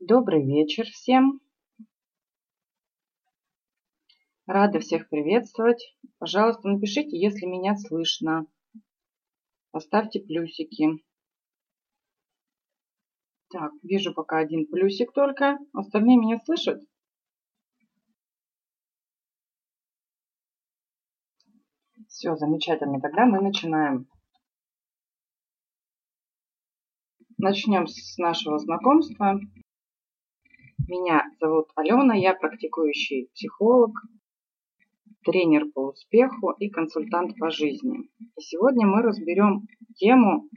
Добрый вечер всем. Рада всех приветствовать. Пожалуйста, напишите, если меня слышно. Поставьте плюсики. Так, вижу пока один плюсик только. Остальные меня слышат? Все, замечательно. Тогда мы начинаем. Начнем с нашего знакомства. Меня зовут Алена, я практикующий психолог, тренер по успеху и консультант по жизни. И сегодня мы разберем тему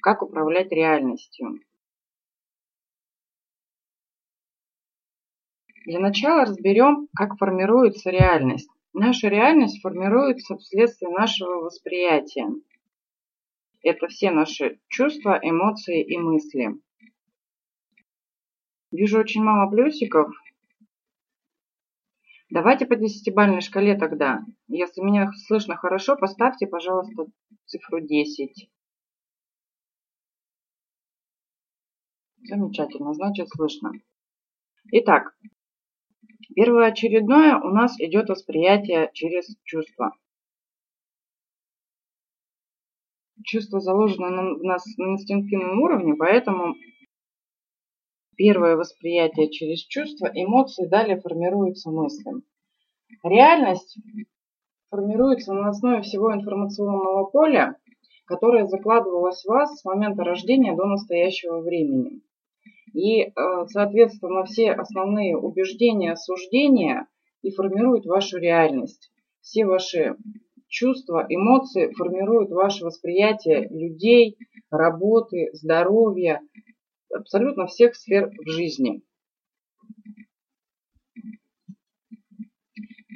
«Как управлять реальностью». Для начала разберем, как формируется реальность. Наша реальность формируется вследствие нашего восприятия. Это все наши чувства, эмоции и мысли. Вижу очень мало плюсиков. Давайте по десятибальной шкале тогда. Если меня слышно хорошо, поставьте, пожалуйста, цифру 10. Замечательно, значит слышно. Итак, первоочередное у нас идет восприятие через чувства. Чувство заложено в нас на инстинктивном уровне, поэтому Первое восприятие через чувства, эмоции, далее формируются мыслям. Реальность формируется на основе всего информационного поля, которое закладывалось в вас с момента рождения до настоящего времени. И, э, соответственно, все основные убеждения, суждения и формируют вашу реальность. Все ваши чувства, эмоции формируют ваше восприятие людей, работы, здоровья, абсолютно всех сфер в жизни.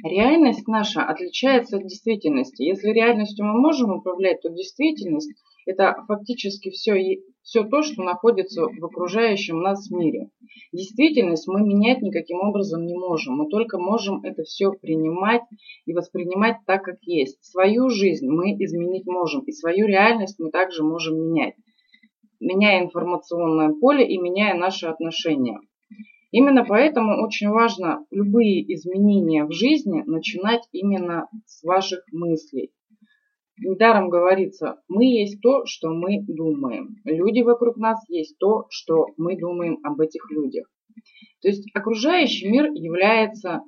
Реальность наша отличается от действительности. Если реальностью мы можем управлять, то действительность – это фактически все, все то, что находится в окружающем нас мире. Действительность мы менять никаким образом не можем. Мы только можем это все принимать и воспринимать так, как есть. Свою жизнь мы изменить можем, и свою реальность мы также можем менять меняя информационное поле и меняя наши отношения. Именно поэтому очень важно любые изменения в жизни начинать именно с ваших мыслей. Недаром говорится, мы есть то, что мы думаем. Люди вокруг нас есть то, что мы думаем об этих людях. То есть окружающий мир является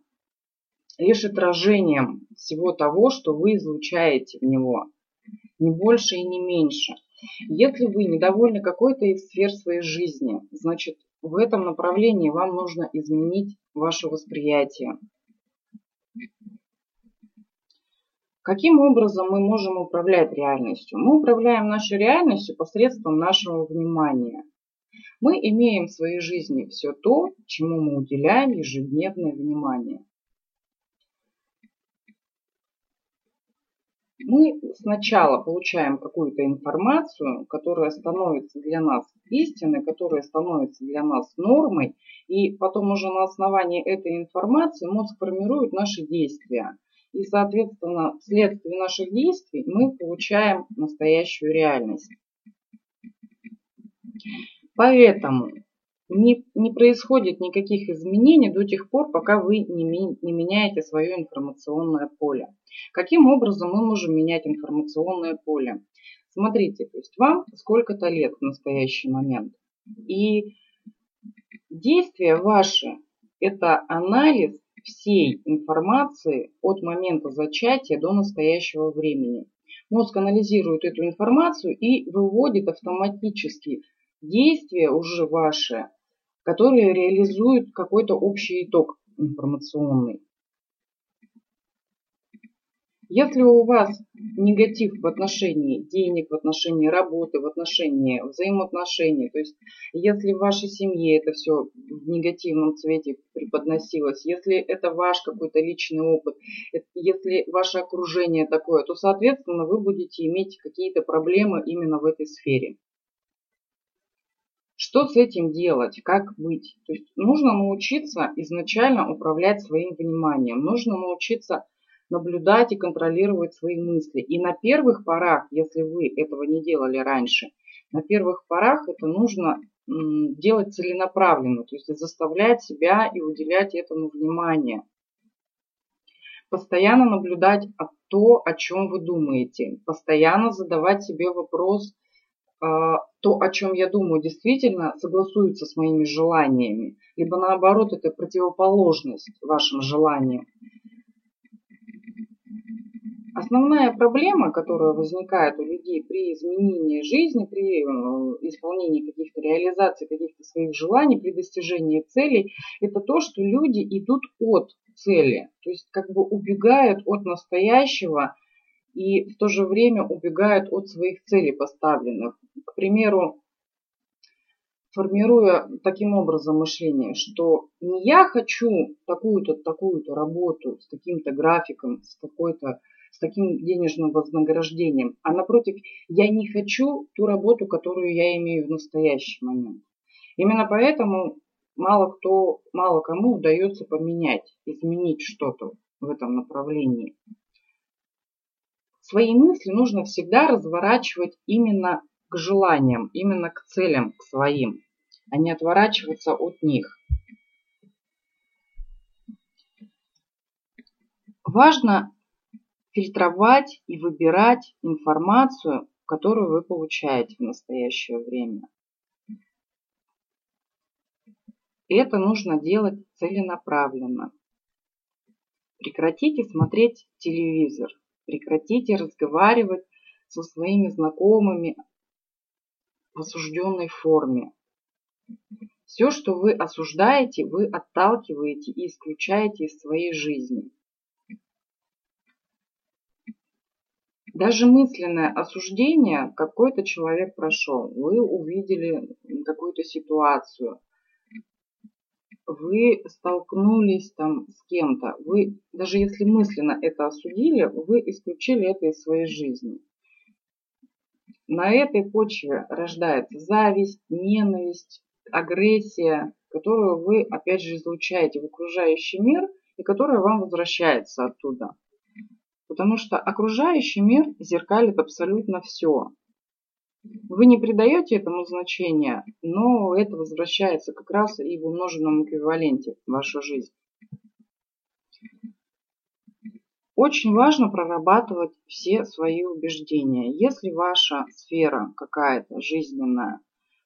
лишь отражением всего того, что вы излучаете в него. Не больше и не меньше. Если вы недовольны какой-то из сфер своей жизни, значит в этом направлении вам нужно изменить ваше восприятие. Каким образом мы можем управлять реальностью? Мы управляем нашей реальностью посредством нашего внимания. Мы имеем в своей жизни все то, чему мы уделяем ежедневное внимание. Мы сначала получаем какую-то информацию, которая становится для нас истиной, которая становится для нас нормой, и потом уже на основании этой информации мозг формирует наши действия. И, соответственно, вследствие наших действий мы получаем настоящую реальность. Поэтому не, не происходит никаких изменений до тех пор, пока вы не, не меняете свое информационное поле. Каким образом мы можем менять информационное поле? Смотрите, то есть вам сколько-то лет в настоящий момент. И действия ваши – это анализ всей информации от момента зачатия до настоящего времени. Мозг анализирует эту информацию и выводит автоматически действия уже ваши которые реализуют какой-то общий итог информационный. Если у вас негатив в отношении денег, в отношении работы, в отношении взаимоотношений, то есть если в вашей семье это все в негативном цвете преподносилось, если это ваш какой-то личный опыт, если ваше окружение такое, то, соответственно, вы будете иметь какие-то проблемы именно в этой сфере. Что с этим делать? Как быть? То есть нужно научиться изначально управлять своим вниманием. Нужно научиться наблюдать и контролировать свои мысли. И на первых порах, если вы этого не делали раньше, на первых порах это нужно делать целенаправленно, то есть заставлять себя и уделять этому внимание. Постоянно наблюдать то, о чем вы думаете. Постоянно задавать себе вопрос, то, о чем я думаю, действительно согласуется с моими желаниями, либо наоборот, это противоположность вашим желаниям. Основная проблема, которая возникает у людей при изменении жизни, при э, исполнении каких-то реализации каких-то своих желаний, при достижении целей, это то, что люди идут от цели, то есть как бы убегают от настоящего и в то же время убегают от своих целей поставленных. К примеру, формируя таким образом мышление, что не я хочу такую-то, такую-то работу с таким-то графиком, с какой-то с таким денежным вознаграждением. А напротив, я не хочу ту работу, которую я имею в настоящий момент. Именно поэтому мало кто, мало кому удается поменять, изменить что-то в этом направлении. Свои мысли нужно всегда разворачивать именно к желаниям, именно к целям, к своим, а не отворачиваться от них. Важно фильтровать и выбирать информацию, которую вы получаете в настоящее время. Это нужно делать целенаправленно. Прекратите смотреть телевизор, прекратите разговаривать со своими знакомыми в осужденной форме. Все, что вы осуждаете, вы отталкиваете и исключаете из своей жизни. Даже мысленное осуждение какой-то человек прошел. Вы увидели какую-то ситуацию. Вы столкнулись там с кем-то. Вы, даже если мысленно это осудили, вы исключили это из своей жизни. На этой почве рождается зависть, ненависть, агрессия, которую вы опять же излучаете в окружающий мир и которая вам возвращается оттуда. Потому что окружающий мир зеркалит абсолютно все. Вы не придаете этому значения, но это возвращается как раз и в умноженном эквиваленте в вашу жизнь. Очень важно прорабатывать все свои убеждения. Если ваша сфера какая-то жизненная,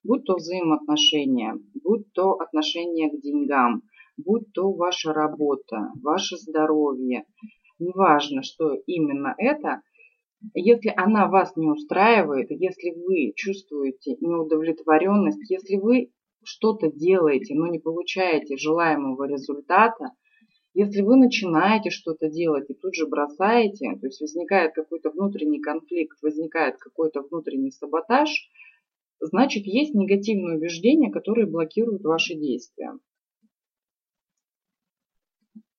будь то взаимоотношения, будь то отношения к деньгам, будь то ваша работа, ваше здоровье, неважно, что именно это, если она вас не устраивает, если вы чувствуете неудовлетворенность, если вы что-то делаете, но не получаете желаемого результата, если вы начинаете что-то делать и тут же бросаете, то есть возникает какой-то внутренний конфликт, возникает какой-то внутренний саботаж, значит есть негативные убеждения, которые блокируют ваши действия.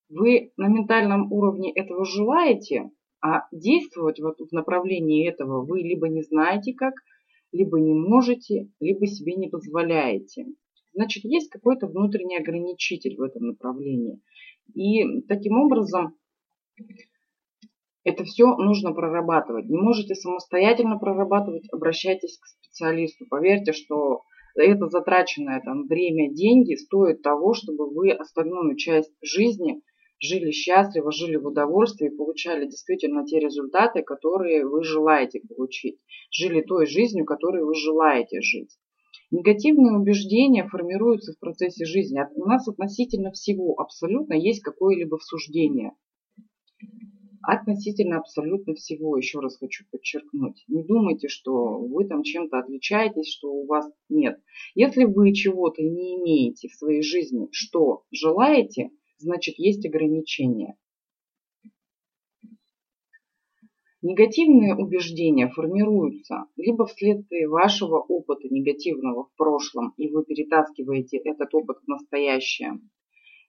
Вы на ментальном уровне этого желаете, а действовать вот в направлении этого вы либо не знаете как, либо не можете, либо себе не позволяете. Значит, есть какой-то внутренний ограничитель в этом направлении. И таким образом это все нужно прорабатывать. Не можете самостоятельно прорабатывать, обращайтесь к специалисту. Поверьте, что это затраченное там время, деньги стоит того, чтобы вы остальную часть жизни жили счастливо, жили в удовольствии, получали действительно те результаты, которые вы желаете получить, жили той жизнью, которой вы желаете жить. Негативные убеждения формируются в процессе жизни. У нас относительно всего абсолютно есть какое-либо всуждение. Относительно абсолютно всего, еще раз хочу подчеркнуть. Не думайте, что вы там чем-то отличаетесь, что у вас нет. Если вы чего-то не имеете в своей жизни, что желаете – значит есть ограничения. Негативные убеждения формируются либо вследствие вашего опыта негативного в прошлом, и вы перетаскиваете этот опыт в настоящее,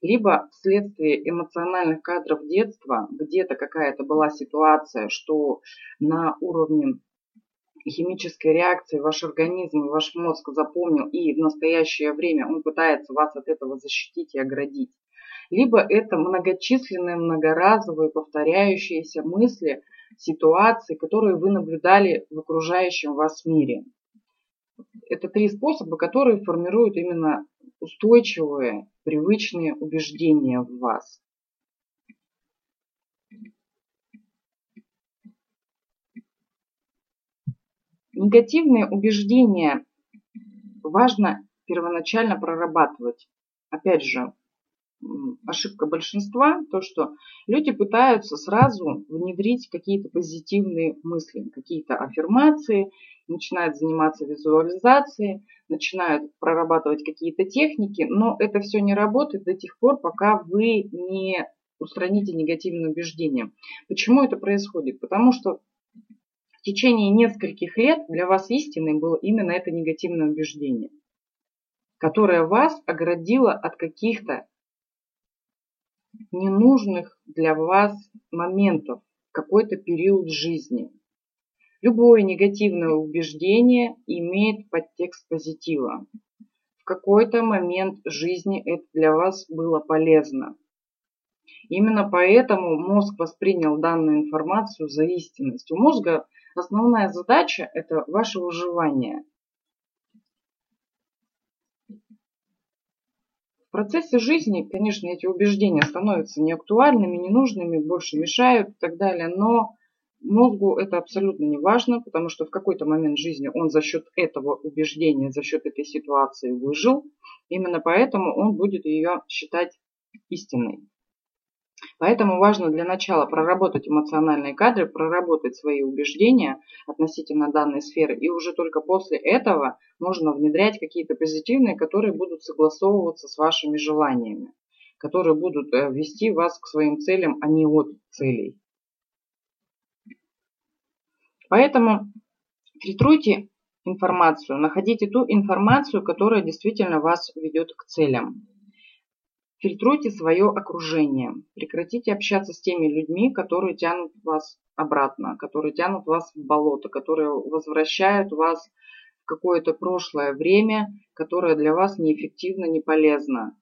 либо вследствие эмоциональных кадров детства, где-то какая-то была ситуация, что на уровне химической реакции ваш организм ваш мозг запомнил, и в настоящее время он пытается вас от этого защитить и оградить. Либо это многочисленные, многоразовые, повторяющиеся мысли, ситуации, которые вы наблюдали в окружающем вас мире. Это три способа, которые формируют именно устойчивые, привычные убеждения в вас. Негативные убеждения важно первоначально прорабатывать. Опять же, ошибка большинства, то что люди пытаются сразу внедрить какие-то позитивные мысли, какие-то аффирмации, начинают заниматься визуализацией, начинают прорабатывать какие-то техники, но это все не работает до тех пор, пока вы не устраните негативные убеждения. Почему это происходит? Потому что в течение нескольких лет для вас истиной было именно это негативное убеждение, которое вас оградило от каких-то ненужных для вас моментов в какой-то период жизни. Любое негативное убеждение имеет подтекст позитива. В какой-то момент жизни это для вас было полезно. Именно поэтому мозг воспринял данную информацию за истинность. У мозга основная задача – это ваше выживание – процессе жизни, конечно, эти убеждения становятся неактуальными, ненужными, больше мешают и так далее, но мозгу это абсолютно не важно, потому что в какой-то момент жизни он за счет этого убеждения, за счет этой ситуации выжил. Именно поэтому он будет ее считать истинной. Поэтому важно для начала проработать эмоциональные кадры, проработать свои убеждения относительно данной сферы. И уже только после этого можно внедрять какие-то позитивные, которые будут согласовываться с вашими желаниями, которые будут э, вести вас к своим целям, а не от целей. Поэтому фильтруйте информацию, находите ту информацию, которая действительно вас ведет к целям. Фильтруйте свое окружение. Прекратите общаться с теми людьми, которые тянут вас обратно, которые тянут вас в болото, которые возвращают вас в какое-то прошлое время, которое для вас неэффективно, не полезно.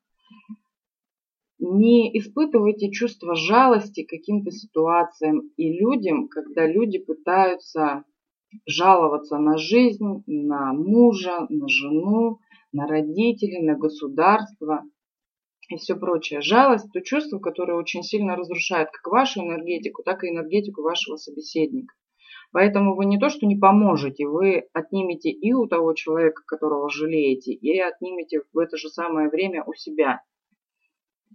Не испытывайте чувство жалости к каким-то ситуациям и людям, когда люди пытаются жаловаться на жизнь, на мужа, на жену, на родителей, на государство – и все прочее. Жалость – то чувство, которое очень сильно разрушает как вашу энергетику, так и энергетику вашего собеседника. Поэтому вы не то, что не поможете, вы отнимете и у того человека, которого жалеете, и отнимете в это же самое время у себя.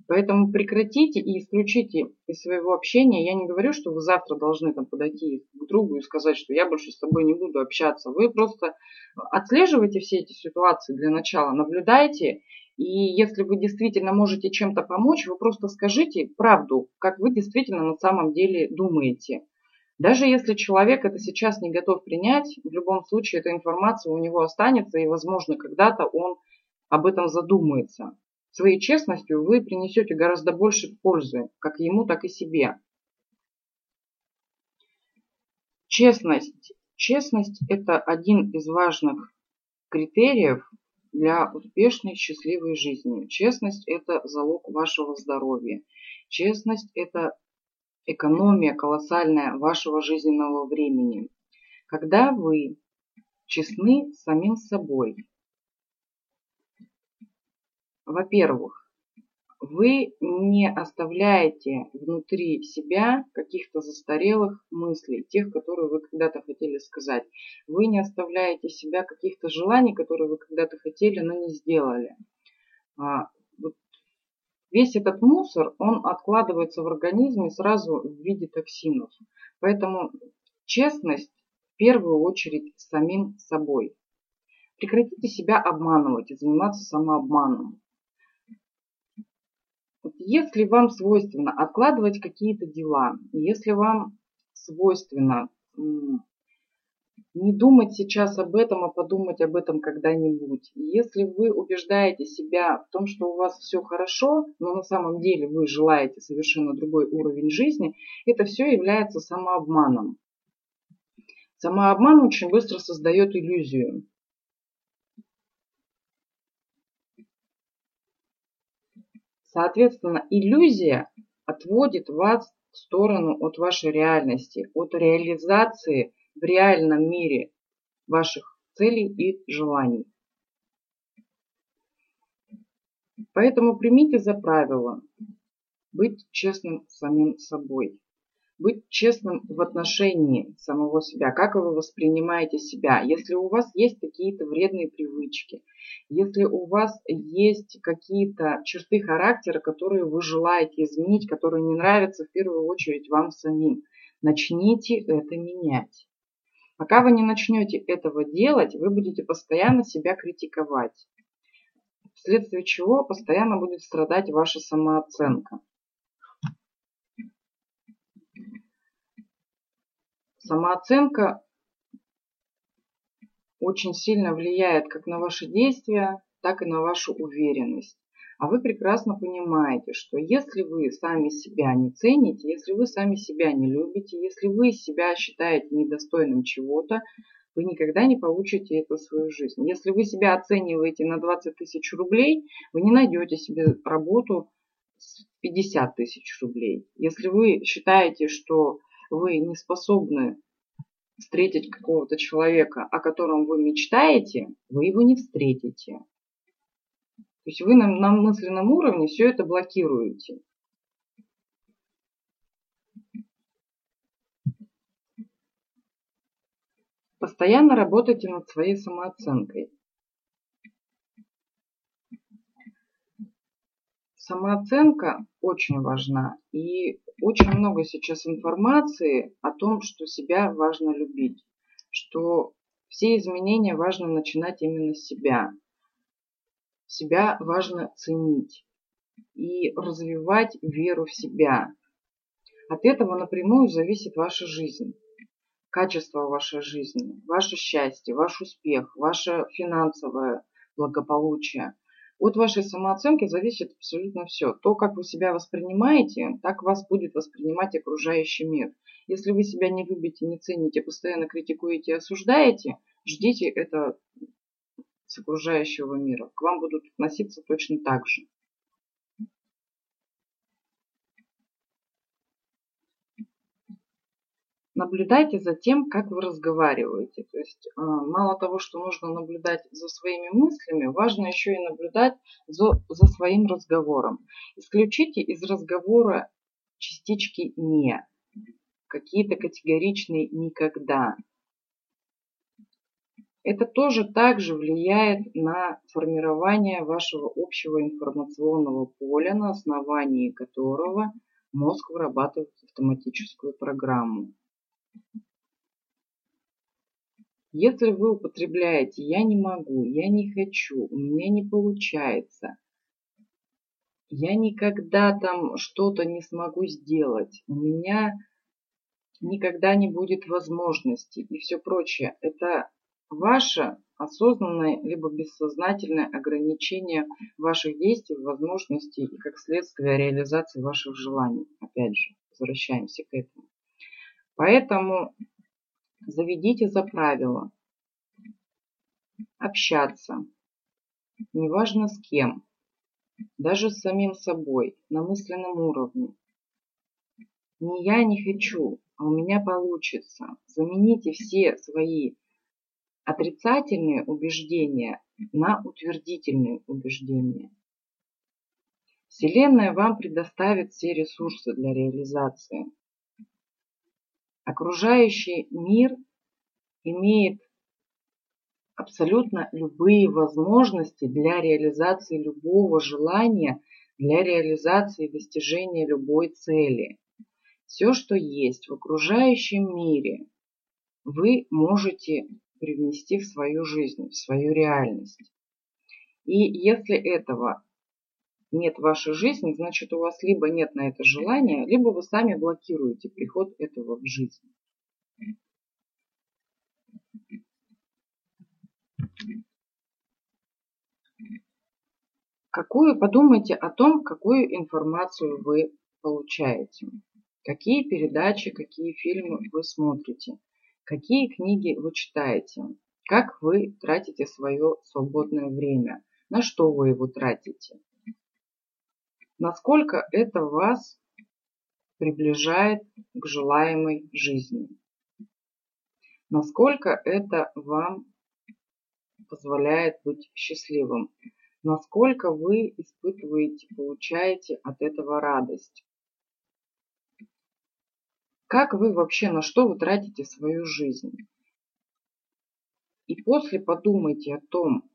Поэтому прекратите и исключите из своего общения. Я не говорю, что вы завтра должны там подойти к другу и сказать, что я больше с тобой не буду общаться. Вы просто отслеживайте все эти ситуации для начала, наблюдайте и если вы действительно можете чем-то помочь, вы просто скажите правду, как вы действительно на самом деле думаете. Даже если человек это сейчас не готов принять, в любом случае эта информация у него останется, и, возможно, когда-то он об этом задумается. Своей честностью вы принесете гораздо больше пользы, как ему, так и себе. Честность. Честность – это один из важных критериев для успешной счастливой жизни. Честность – это залог вашего здоровья. Честность – это экономия колоссальная вашего жизненного времени. Когда вы честны с самим собой, во-первых, вы не оставляете внутри себя каких-то застарелых мыслей, тех, которые вы когда-то хотели сказать. Вы не оставляете себя каких-то желаний, которые вы когда-то хотели, но не сделали. А, весь этот мусор, он откладывается в организме сразу в виде токсинов. Поэтому честность в первую очередь самим собой. Прекратите себя обманывать и заниматься самообманом. Если вам свойственно откладывать какие-то дела, если вам свойственно не думать сейчас об этом, а подумать об этом когда-нибудь. Если вы убеждаете себя в том, что у вас все хорошо, но на самом деле вы желаете совершенно другой уровень жизни, это все является самообманом. Самообман очень быстро создает иллюзию. Соответственно, иллюзия отводит вас в сторону от вашей реальности, от реализации в реальном мире ваших целей и желаний. Поэтому примите за правило быть честным самим собой, быть честным в отношении самого себя, как вы воспринимаете себя. Если у вас есть какие-то вредные привычки, если у вас есть какие-то черты характера, которые вы желаете изменить, которые не нравятся в первую очередь вам самим, начните это менять. Пока вы не начнете этого делать, вы будете постоянно себя критиковать, вследствие чего постоянно будет страдать ваша самооценка. Самооценка очень сильно влияет как на ваши действия, так и на вашу уверенность. А вы прекрасно понимаете, что если вы сами себя не цените, если вы сами себя не любите, если вы себя считаете недостойным чего-то, вы никогда не получите это в свою жизнь. Если вы себя оцениваете на 20 тысяч рублей, вы не найдете себе работу с 50 тысяч рублей. Если вы считаете, что вы не способны встретить какого-то человека, о котором вы мечтаете, вы его не встретите. То есть вы на, на мысленном уровне все это блокируете. Постоянно работайте над своей самооценкой. Самооценка очень важна. И очень много сейчас информации о том, что себя важно любить. Что все изменения важно начинать именно с себя себя важно ценить и развивать веру в себя. От этого напрямую зависит ваша жизнь, качество вашей жизни, ваше счастье, ваш успех, ваше финансовое благополучие. От вашей самооценки зависит абсолютно все. То, как вы себя воспринимаете, так вас будет воспринимать окружающий мир. Если вы себя не любите, не цените, постоянно критикуете и осуждаете, ждите это с окружающего мира, к вам будут относиться точно так же. Наблюдайте за тем, как вы разговариваете. То есть а, мало того, что нужно наблюдать за своими мыслями, важно еще и наблюдать за, за своим разговором. Исключите из разговора частички «не», какие-то категоричные «никогда», это тоже также влияет на формирование вашего общего информационного поля, на основании которого мозг вырабатывает автоматическую программу. Если вы употребляете «я не могу», «я не хочу», «у меня не получается», «я никогда там что-то не смогу сделать», «у меня никогда не будет возможности» и все прочее, это ваше осознанное либо бессознательное ограничение ваших действий, возможностей и как следствие реализации ваших желаний. Опять же, возвращаемся к этому. Поэтому заведите за правило общаться, неважно с кем, даже с самим собой, на мысленном уровне. Не я не хочу, а у меня получится. Замените все свои отрицательные убеждения на утвердительные убеждения. Вселенная вам предоставит все ресурсы для реализации. Окружающий мир имеет абсолютно любые возможности для реализации любого желания, для реализации и достижения любой цели. Все, что есть в окружающем мире, вы можете привнести в свою жизнь, в свою реальность. И если этого нет в вашей жизни, значит у вас либо нет на это желания, либо вы сами блокируете приход этого в жизнь. Какую, подумайте о том, какую информацию вы получаете. Какие передачи, какие фильмы вы смотрите. Какие книги вы читаете. Как вы тратите свое свободное время. На что вы его тратите. Насколько это вас приближает к желаемой жизни. Насколько это вам позволяет быть счастливым насколько вы испытываете, получаете от этого радость. Как вы вообще, на что вы тратите свою жизнь? И после подумайте о том,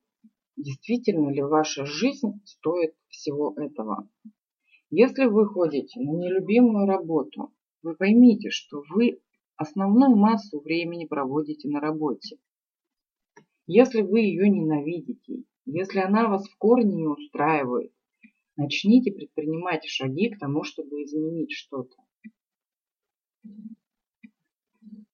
действительно ли ваша жизнь стоит всего этого. Если вы ходите на нелюбимую работу, вы поймите, что вы основную массу времени проводите на работе. Если вы ее ненавидите если она вас в корне не устраивает, начните предпринимать шаги к тому, чтобы изменить что-то.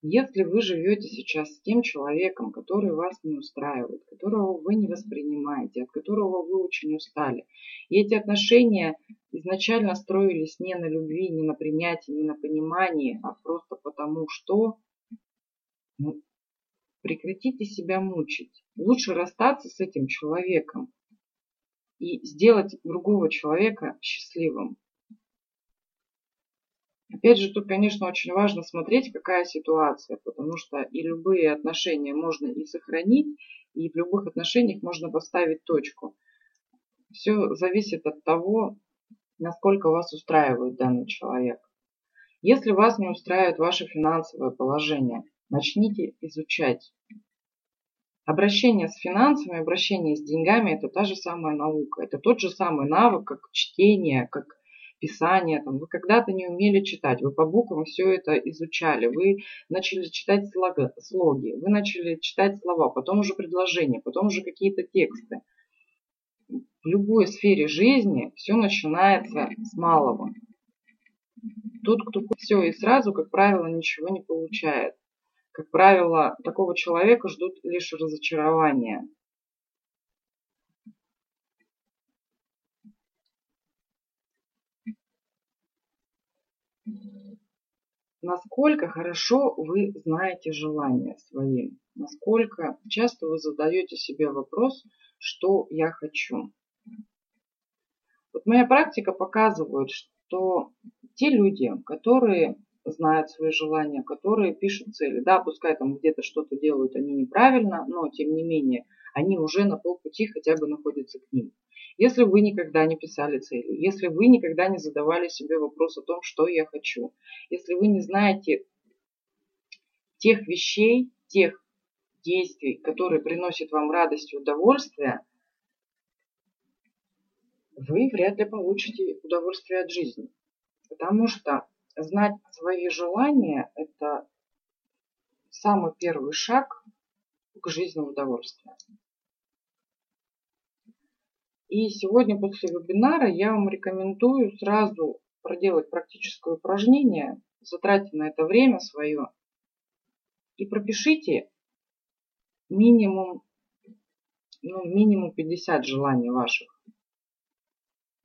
Если вы живете сейчас с тем человеком, который вас не устраивает, которого вы не воспринимаете, от которого вы очень устали, и эти отношения изначально строились не на любви, не на принятии, не на понимании, а просто потому что ну, Прекратите себя мучить. Лучше расстаться с этим человеком и сделать другого человека счастливым. Опять же, тут, конечно, очень важно смотреть, какая ситуация, потому что и любые отношения можно и сохранить, и в любых отношениях можно поставить точку. Все зависит от того, насколько вас устраивает данный человек. Если вас не устраивает ваше финансовое положение, начните изучать. Обращение с финансами, обращение с деньгами – это та же самая наука. Это тот же самый навык, как чтение, как писание. Там, вы когда-то не умели читать, вы по буквам все это изучали, вы начали читать слога, слоги, вы начали читать слова, потом уже предложения, потом уже какие-то тексты. В любой сфере жизни все начинается с малого. Тот, кто все и сразу, как правило, ничего не получает. Как правило, такого человека ждут лишь разочарования. Насколько хорошо вы знаете желания свои? Насколько часто вы задаете себе вопрос, что я хочу? Вот моя практика показывает, что те люди, которые знают свои желания, которые пишут цели. Да, пускай там где-то что-то делают они неправильно, но тем не менее они уже на полпути хотя бы находятся к ним. Если вы никогда не писали цели, если вы никогда не задавали себе вопрос о том, что я хочу, если вы не знаете тех вещей, тех действий, которые приносят вам радость и удовольствие, вы вряд ли получите удовольствие от жизни. Потому что знать свои желания – это самый первый шаг к жизни в удовольствии. И сегодня после вебинара я вам рекомендую сразу проделать практическое упражнение, затратьте на это время свое и пропишите минимум, ну, минимум 50 желаний ваших.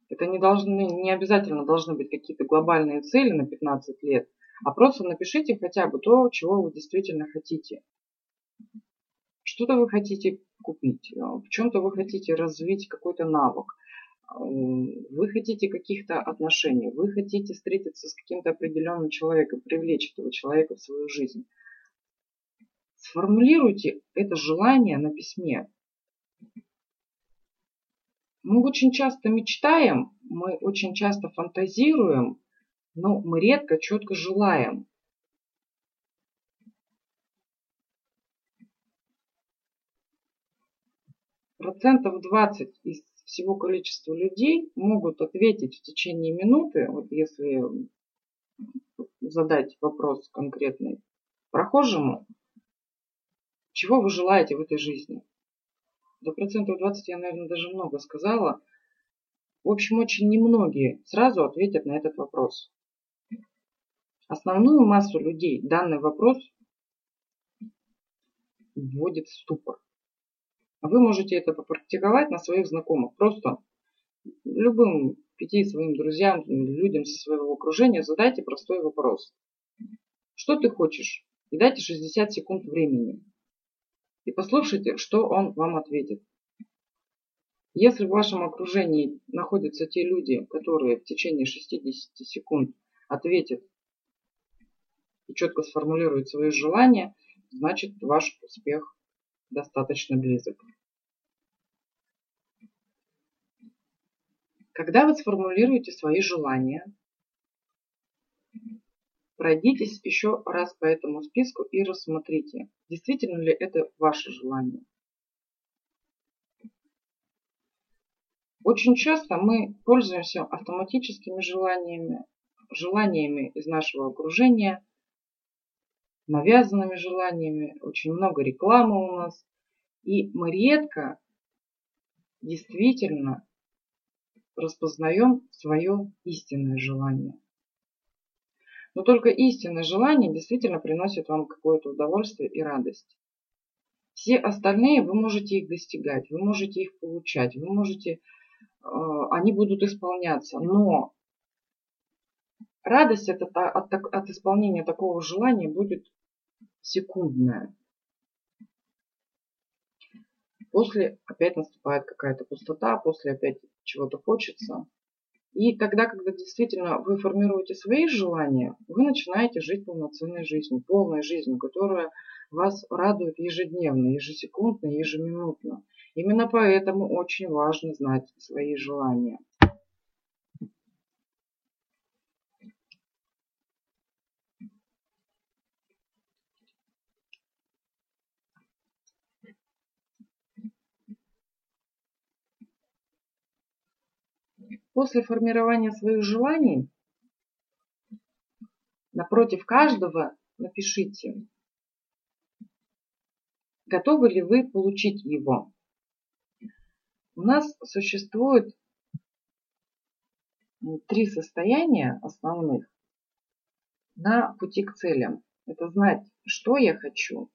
Это не, должны, не обязательно должны быть какие-то глобальные цели на 15 лет, а просто напишите хотя бы то, чего вы действительно хотите. Что-то вы хотите купить, э, в чем-то вы хотите развить какой-то навык, э, вы хотите каких-то отношений, вы хотите встретиться с каким-то определенным человеком, привлечь этого человека в свою жизнь. Сформулируйте это желание на письме. Мы очень часто мечтаем, мы очень часто фантазируем, но мы редко четко желаем. Процентов 20 из всего количества людей могут ответить в течение минуты, вот если задать вопрос конкретный прохожему, чего вы желаете в этой жизни. До процентов 20 я, наверное, даже много сказала. В общем, очень немногие сразу ответят на этот вопрос. Основную массу людей данный вопрос вводит в ступор. Вы можете это попрактиковать на своих знакомых. Просто любым пяти своим друзьям, людям со своего окружения задайте простой вопрос. Что ты хочешь? И дайте 60 секунд времени. И послушайте, что он вам ответит. Если в вашем окружении находятся те люди, которые в течение 60 секунд ответят и четко сформулируют свои желания, значит ваш успех достаточно близок. Когда вы сформулируете свои желания, пройдитесь еще раз по этому списку и рассмотрите, действительно ли это ваше желание. Очень часто мы пользуемся автоматическими желаниями, желаниями из нашего окружения, навязанными желаниями, очень много рекламы у нас. И мы редко действительно распознаем свое истинное желание. Но только истинное желание действительно приносит вам какое-то удовольствие и радость. Все остальные вы можете их достигать, вы можете их получать, вы можете, э, они будут исполняться. Но радость от, от, от исполнения такого желания будет секундная. После опять наступает какая-то пустота, после опять чего-то хочется. И тогда, когда действительно вы формируете свои желания, вы начинаете жить полноценной жизнью, полной жизнью, которая вас радует ежедневно, ежесекундно, ежеминутно. Именно поэтому очень важно знать свои желания. После формирования своих желаний напротив каждого напишите, готовы ли вы получить его. У нас существует три состояния основных на пути к целям. Это знать, что я хочу,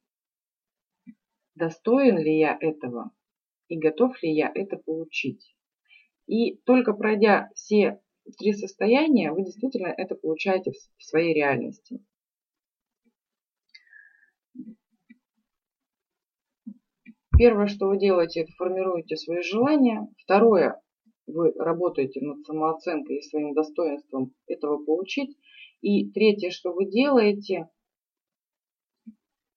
достоин ли я этого и готов ли я это получить. И только пройдя все три состояния, вы действительно это получаете в своей реальности. Первое, что вы делаете, это формируете свои желания. Второе, вы работаете над самооценкой и своим достоинством этого получить. И третье, что вы делаете,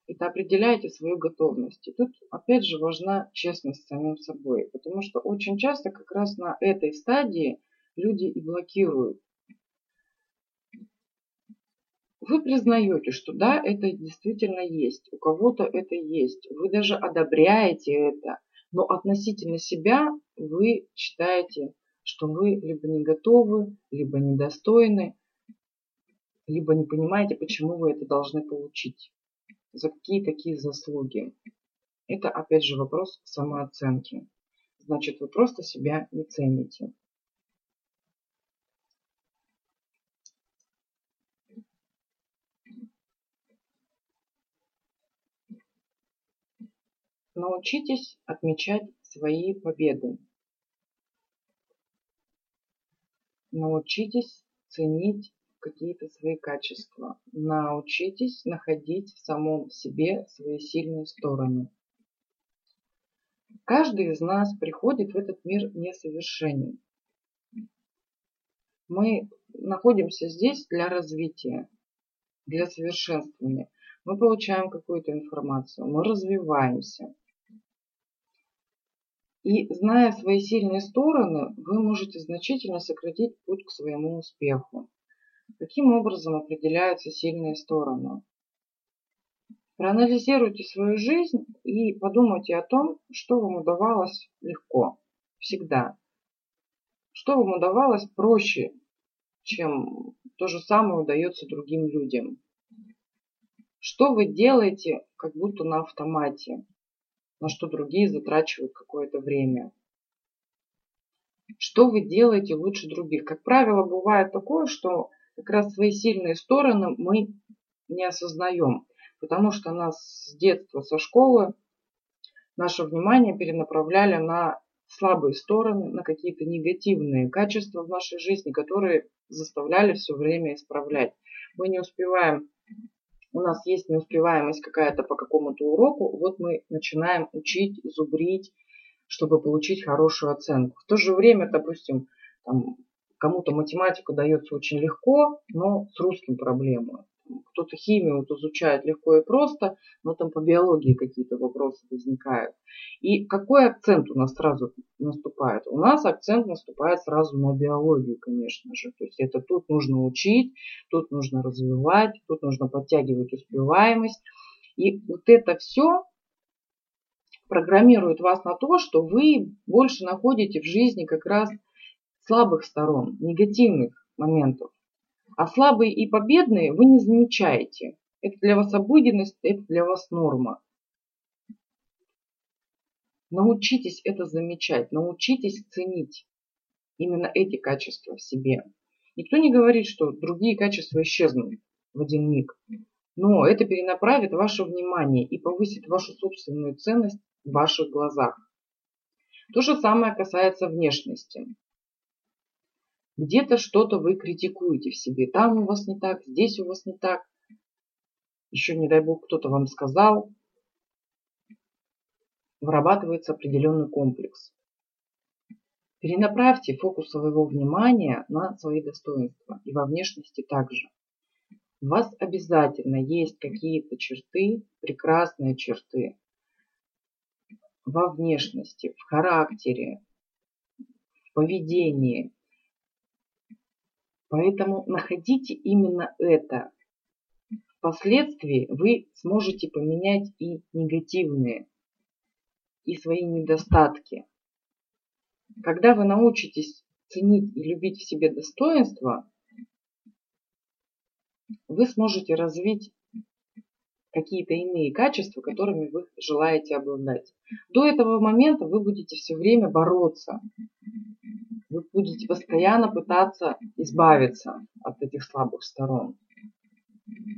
это определяете свою готовность. И тут опять же важна честность с самим собой, потому что очень часто как раз на этой стадии люди и блокируют. Вы признаете, что да, это действительно есть, у кого-то это есть, вы даже одобряете это, но относительно себя вы считаете, что вы либо не готовы, либо недостойны, либо не понимаете, почему вы это должны получить за какие такие заслуги. Это опять же вопрос самооценки. Значит, вы просто себя не цените. Научитесь отмечать свои победы. Научитесь ценить какие-то свои качества. Научитесь находить в самом себе свои сильные стороны. Каждый из нас приходит в этот мир несовершенен. Мы находимся здесь для развития, для совершенствования. Мы получаем какую-то информацию, мы развиваемся. И зная свои сильные стороны, вы можете значительно сократить путь к своему успеху. Каким образом определяются сильные стороны? Проанализируйте свою жизнь и подумайте о том, что вам удавалось легко, всегда. Что вам удавалось проще, чем то же самое удается другим людям. Что вы делаете как будто на автомате, на что другие затрачивают какое-то время. Что вы делаете лучше других. Как правило, бывает такое, что как раз свои сильные стороны мы не осознаем. Потому что нас с детства, со школы, наше внимание перенаправляли на слабые стороны, на какие-то негативные качества в нашей жизни, которые заставляли все время исправлять. Мы не успеваем, у нас есть неуспеваемость какая-то по какому-то уроку, вот мы начинаем учить, зубрить, чтобы получить хорошую оценку. В то же время, допустим, там, кому-то математика дается очень легко, но с русским проблемы. Кто-то химию вот изучает легко и просто, но там по биологии какие-то вопросы возникают. И какой акцент у нас сразу наступает? У нас акцент наступает сразу на биологию, конечно же. То есть это тут нужно учить, тут нужно развивать, тут нужно подтягивать успеваемость. И вот это все программирует вас на то, что вы больше находите в жизни как раз слабых сторон, негативных моментов. А слабые и победные вы не замечаете. Это для вас обыденность, это для вас норма. Научитесь это замечать, научитесь ценить именно эти качества в себе. Никто не говорит, что другие качества исчезнут в один миг. Но это перенаправит ваше внимание и повысит вашу собственную ценность в ваших глазах. То же самое касается внешности. Где-то что-то вы критикуете в себе. Там у вас не так, здесь у вас не так. Еще, не дай бог, кто-то вам сказал. Вырабатывается определенный комплекс. Перенаправьте фокус своего внимания на свои достоинства и во внешности также. У вас обязательно есть какие-то черты, прекрасные черты во внешности, в характере, в поведении, Поэтому находите именно это. Впоследствии вы сможете поменять и негативные, и свои недостатки. Когда вы научитесь ценить и любить в себе достоинства, вы сможете развить какие-то иные качества, которыми вы желаете обладать. До этого момента вы будете все время бороться вы будете постоянно пытаться избавиться от этих слабых сторон.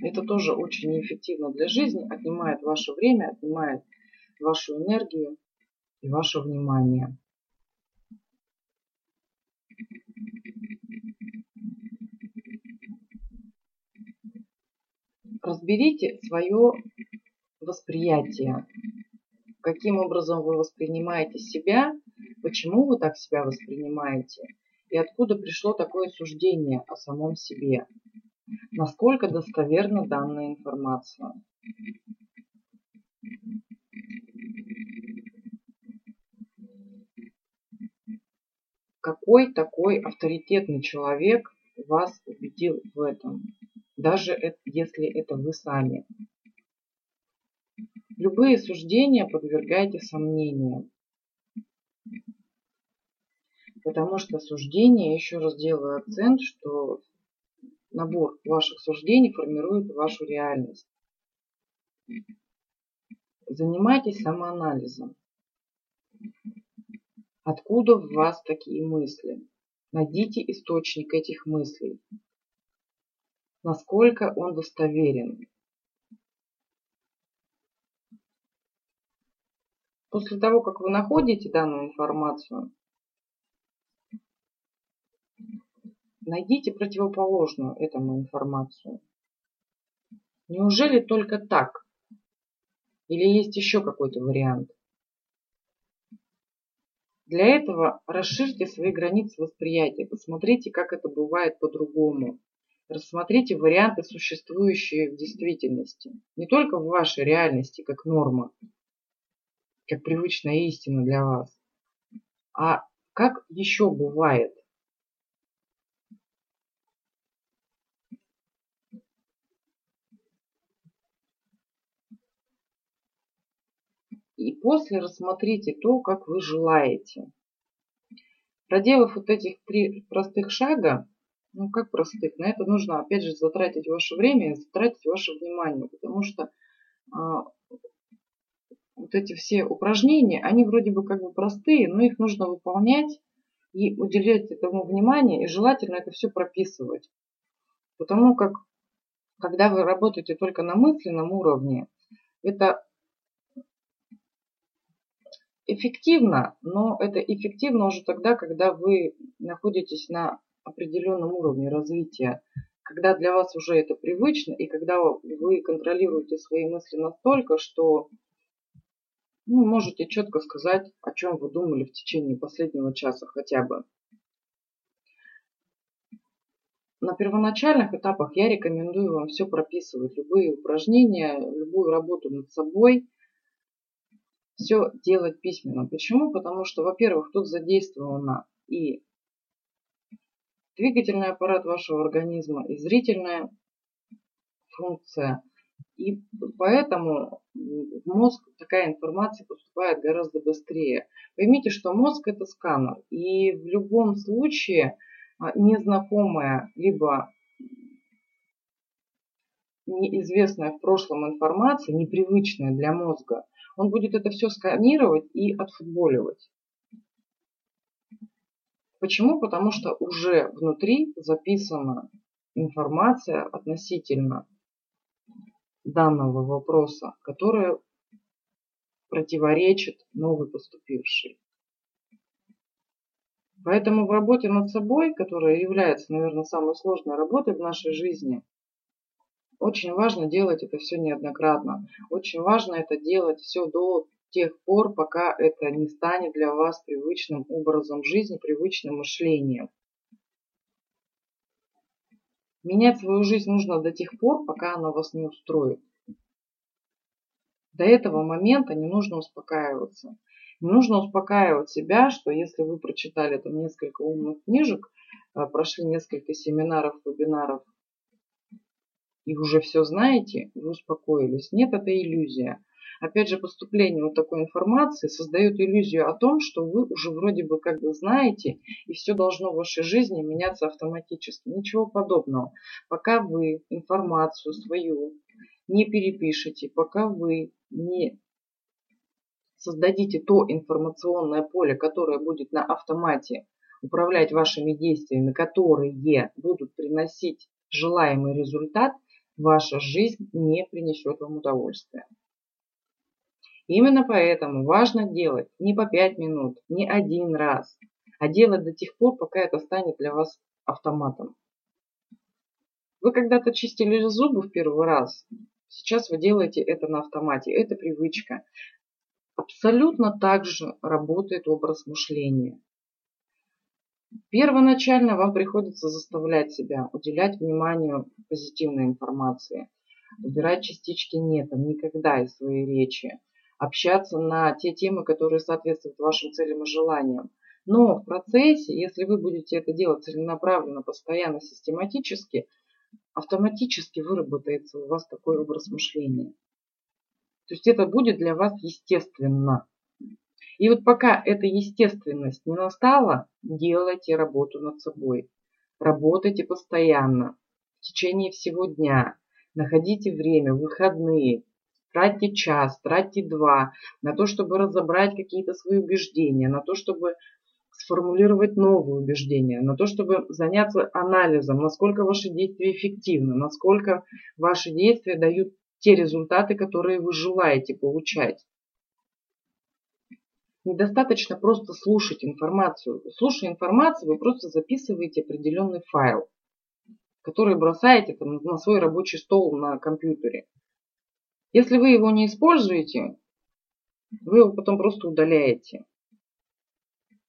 Это тоже очень неэффективно для жизни, отнимает ваше время, отнимает вашу энергию и ваше внимание. Разберите свое восприятие, каким образом вы воспринимаете себя почему вы так себя воспринимаете и откуда пришло такое суждение о самом себе, насколько достоверна данная информация. Какой такой авторитетный человек вас убедил в этом, даже если это вы сами. Любые суждения подвергайте сомнениям. Потому что суждение, еще раз делаю акцент, что набор ваших суждений формирует вашу реальность. Занимайтесь самоанализом. Откуда в вас такие мысли? Найдите источник этих мыслей. Насколько он достоверен. После того, как вы находите данную информацию, Найдите противоположную этому информацию. Неужели только так? Или есть еще какой-то вариант? Для этого расширьте свои границы восприятия, посмотрите, как это бывает по-другому. Рассмотрите варианты, существующие в действительности. Не только в вашей реальности, как норма, как привычная истина для вас, а как еще бывает – и после рассмотрите то, как вы желаете. Проделав вот этих три простых шага, ну как простых, на это нужно опять же затратить ваше время затратить ваше внимание, потому что а, вот эти все упражнения, они вроде бы как бы простые, но их нужно выполнять и уделять этому внимание, и желательно это все прописывать. Потому как когда вы работаете только на мысленном уровне, это эффективно, но это эффективно уже тогда, когда вы находитесь на определенном уровне развития, когда для вас уже это привычно, и когда вы контролируете свои мысли настолько, что ну, можете четко сказать, о чем вы думали в течение последнего часа хотя бы. На первоначальных этапах я рекомендую вам все прописывать, любые упражнения, любую работу над собой, все делать письменно. Почему? Потому что, во-первых, тут задействована и двигательный аппарат вашего организма, и зрительная функция. И поэтому в мозг такая информация поступает гораздо быстрее. Поймите, что мозг это сканер. И в любом случае а, незнакомая, либо неизвестная в прошлом информация, непривычная для мозга, он будет это все сканировать и отфутболивать. Почему? Потому что уже внутри записана информация относительно данного вопроса, которая противоречит новой поступившей. Поэтому в работе над собой, которая является, наверное, самой сложной работой в нашей жизни, очень важно делать это все неоднократно. Очень важно это делать все до тех пор, пока это не станет для вас привычным образом жизни, привычным мышлением. Менять свою жизнь нужно до тех пор, пока она вас не устроит. До этого момента не нужно успокаиваться. Не нужно успокаивать себя, что если вы прочитали там несколько умных книжек, э, прошли несколько семинаров, вебинаров и уже все знаете, вы успокоились. Нет, это иллюзия. Опять же, поступление вот такой информации создает иллюзию о том, что вы уже вроде бы как бы знаете, и все должно в вашей жизни меняться автоматически. Ничего подобного. Пока вы информацию свою не перепишете, пока вы не создадите то информационное поле, которое будет на автомате управлять вашими действиями, которые будут приносить желаемый результат, ваша жизнь не принесет вам удовольствия. Именно поэтому важно делать не по 5 минут, не один раз, а делать до тех пор, пока это станет для вас автоматом. Вы когда-то чистили зубы в первый раз, сейчас вы делаете это на автомате, это привычка. Абсолютно так же работает образ мышления. Первоначально вам приходится заставлять себя уделять внимание позитивной информации, убирать частички «нет» никогда из своей речи, общаться на те темы, которые соответствуют вашим целям и желаниям. Но в процессе, если вы будете это делать целенаправленно, постоянно, систематически, автоматически выработается у вас такой образ мышления. То есть это будет для вас естественно. И вот пока эта естественность не настала, делайте работу над собой. Работайте постоянно, в течение всего дня. Находите время, выходные, Тратьте час, тратьте два на то, чтобы разобрать какие-то свои убеждения, на то, чтобы сформулировать новые убеждения, на то, чтобы заняться анализом, насколько ваши действия эффективны, насколько ваши действия дают те результаты, которые вы желаете получать. Недостаточно просто слушать информацию. Слушая информацию, вы просто записываете определенный файл, который бросаете там, на свой рабочий стол на компьютере. Если вы его не используете, вы его потом просто удаляете.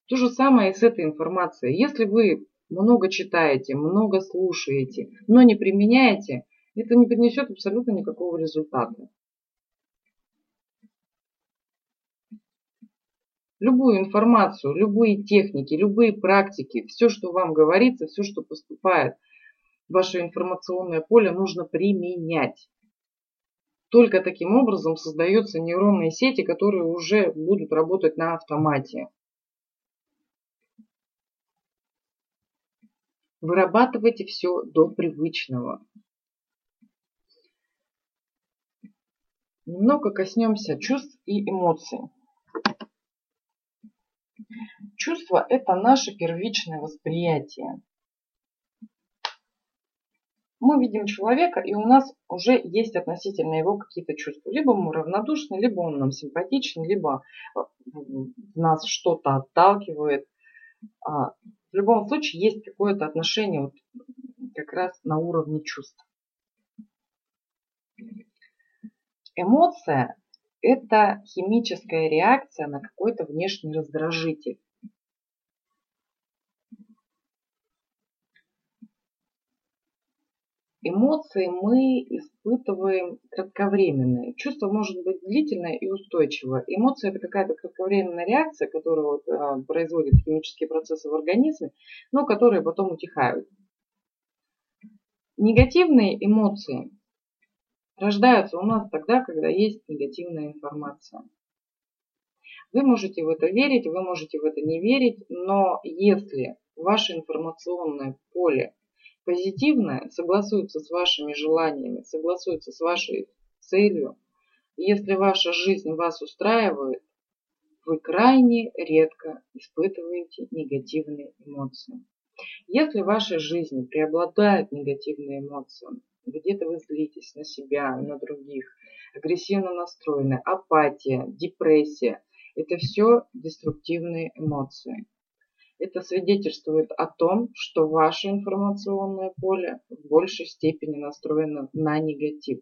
То же самое и с этой информацией. Если вы много читаете, много слушаете, но не применяете, это не принесет абсолютно никакого результата. Любую информацию, любые техники, любые практики, все, что вам говорится, все, что поступает в ваше информационное поле, нужно применять. Только таким образом создаются нейронные сети, которые уже будут работать на автомате. Вырабатывайте все до привычного. Немного коснемся чувств и эмоций. Чувство – это наше первичное восприятие. мы видим человека, и у нас уже есть относительно его какие-то чувства. Либо мы равнодушны, либо он нам симпатичен, либо э, нас что-то отталкивает. А, в любом случае есть какое-то отношение вот как раз на уровне чувств. Эмоция – это химическая реакция на какой-то внешний раздражитель. Эмоции мы испытываем кратковременные. Чувство может быть длительное и устойчивое. Эмоция – это какая-то кратковременная реакция, которая вот, а, производит химические процессы в организме, но которые потом утихают. Негативные эмоции рождаются у нас тогда, когда есть негативная информация. Вы можете в это верить, вы можете в это не верить, но если ваше информационное поле позитивное согласуется с вашими желаниями, согласуется с вашей целью, если ваша жизнь вас устраивает, вы крайне редко испытываете негативные эмоции. Если в вашей жизни преобладают негативные эмоции, где-то вы злитесь на себя, на других, агрессивно настроены, апатия, депрессия, это все деструктивные эмоции. Это свидетельствует о том, что ваше информационное поле в большей степени настроено на негатив.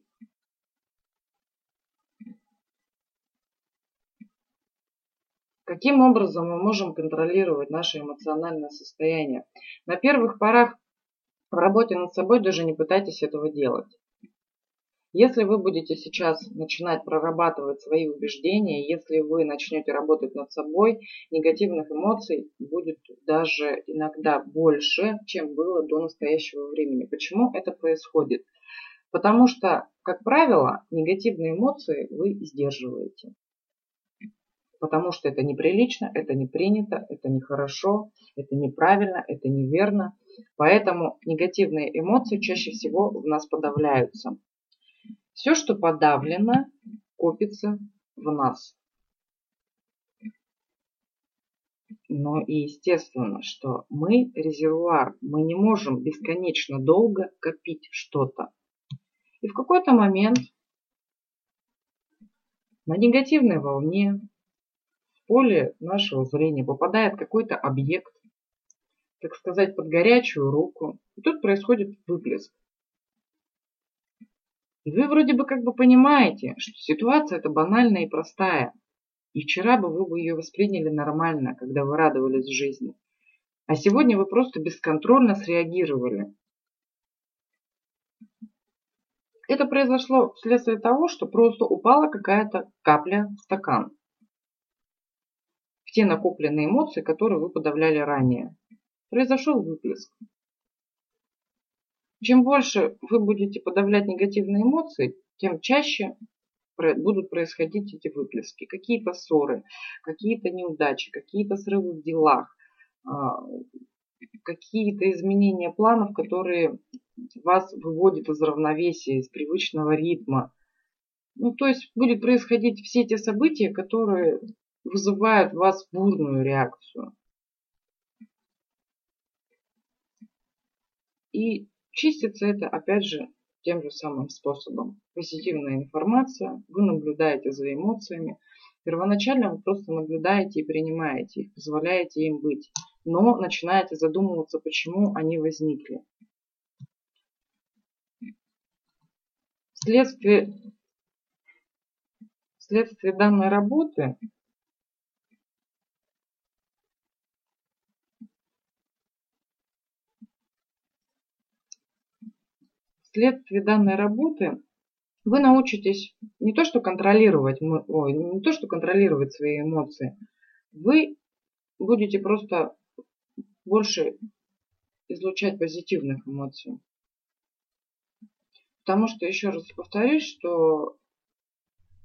Каким образом мы можем контролировать наше эмоциональное состояние? На первых порах в работе над собой даже не пытайтесь этого делать. Если вы будете сейчас начинать прорабатывать свои убеждения, если вы начнете работать над собой, негативных эмоций будет даже иногда больше, чем было до настоящего времени. Почему это происходит? Потому что, как правило, негативные эмоции вы сдерживаете. Потому что это неприлично, это не принято, это нехорошо, это неправильно, это неверно. Поэтому негативные эмоции чаще всего в нас подавляются. Все, что подавлено, копится в нас. Но и естественно, что мы резервуар, мы не можем бесконечно долго копить что-то. И в какой-то момент на негативной волне в поле нашего зрения попадает какой-то объект, так сказать, под горячую руку. И тут происходит выплеск. И вы вроде бы как бы понимаете, что ситуация это банальная и простая. И вчера бы вы бы ее восприняли нормально, когда вы радовались жизни. А сегодня вы просто бесконтрольно среагировали. Это произошло вследствие того, что просто упала какая-то капля в стакан. В те накопленные эмоции, которые вы подавляли ранее. Произошел выплеск. Чем больше вы будете подавлять негативные эмоции, тем чаще будут происходить эти выплески. Какие-то ссоры, какие-то неудачи, какие-то срывы в делах, а, какие-то изменения планов, которые вас выводят из равновесия, из привычного ритма. Ну, то есть будет происходить все те события, которые вызывают в вас бурную реакцию. И Чистится это, опять же, тем же самым способом. Позитивная информация, вы наблюдаете за эмоциями. Первоначально вы просто наблюдаете и принимаете их, позволяете им быть. Но начинаете задумываться, почему они возникли. Вследствие, вследствие данной работы вследствие данной работы вы научитесь не то что контролировать, ой, не то что контролировать свои эмоции, вы будете просто больше излучать позитивных эмоций. Потому что, еще раз повторюсь, что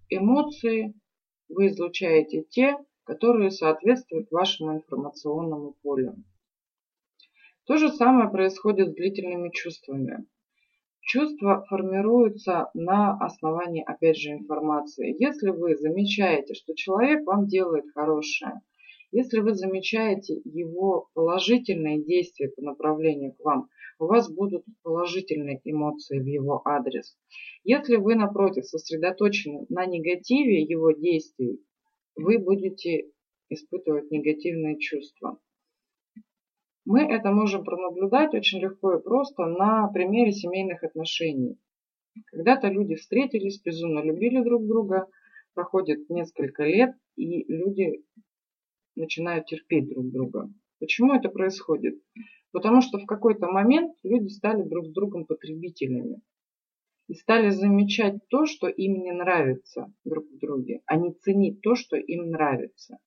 эмоции вы излучаете те, которые соответствуют вашему информационному полю. То же самое происходит с длительными чувствами. Чувства формируются на основании, опять же, информации. Если вы замечаете, что человек вам делает хорошее, Если вы замечаете его положительные действия по направлению к вам, у вас будут положительные эмоции в его адрес. Если вы, напротив, сосредоточены на негативе его действий, вы будете испытывать негативные чувства. Мы это можем пронаблюдать очень легко и просто на примере семейных отношений. Когда-то люди встретились, безумно любили друг друга, проходит несколько лет, и люди начинают терпеть друг друга. Почему это происходит? Потому что в какой-то момент люди стали друг с другом потребителями и стали замечать то, что им не нравится друг в друге, а не ценить то, что им нравится.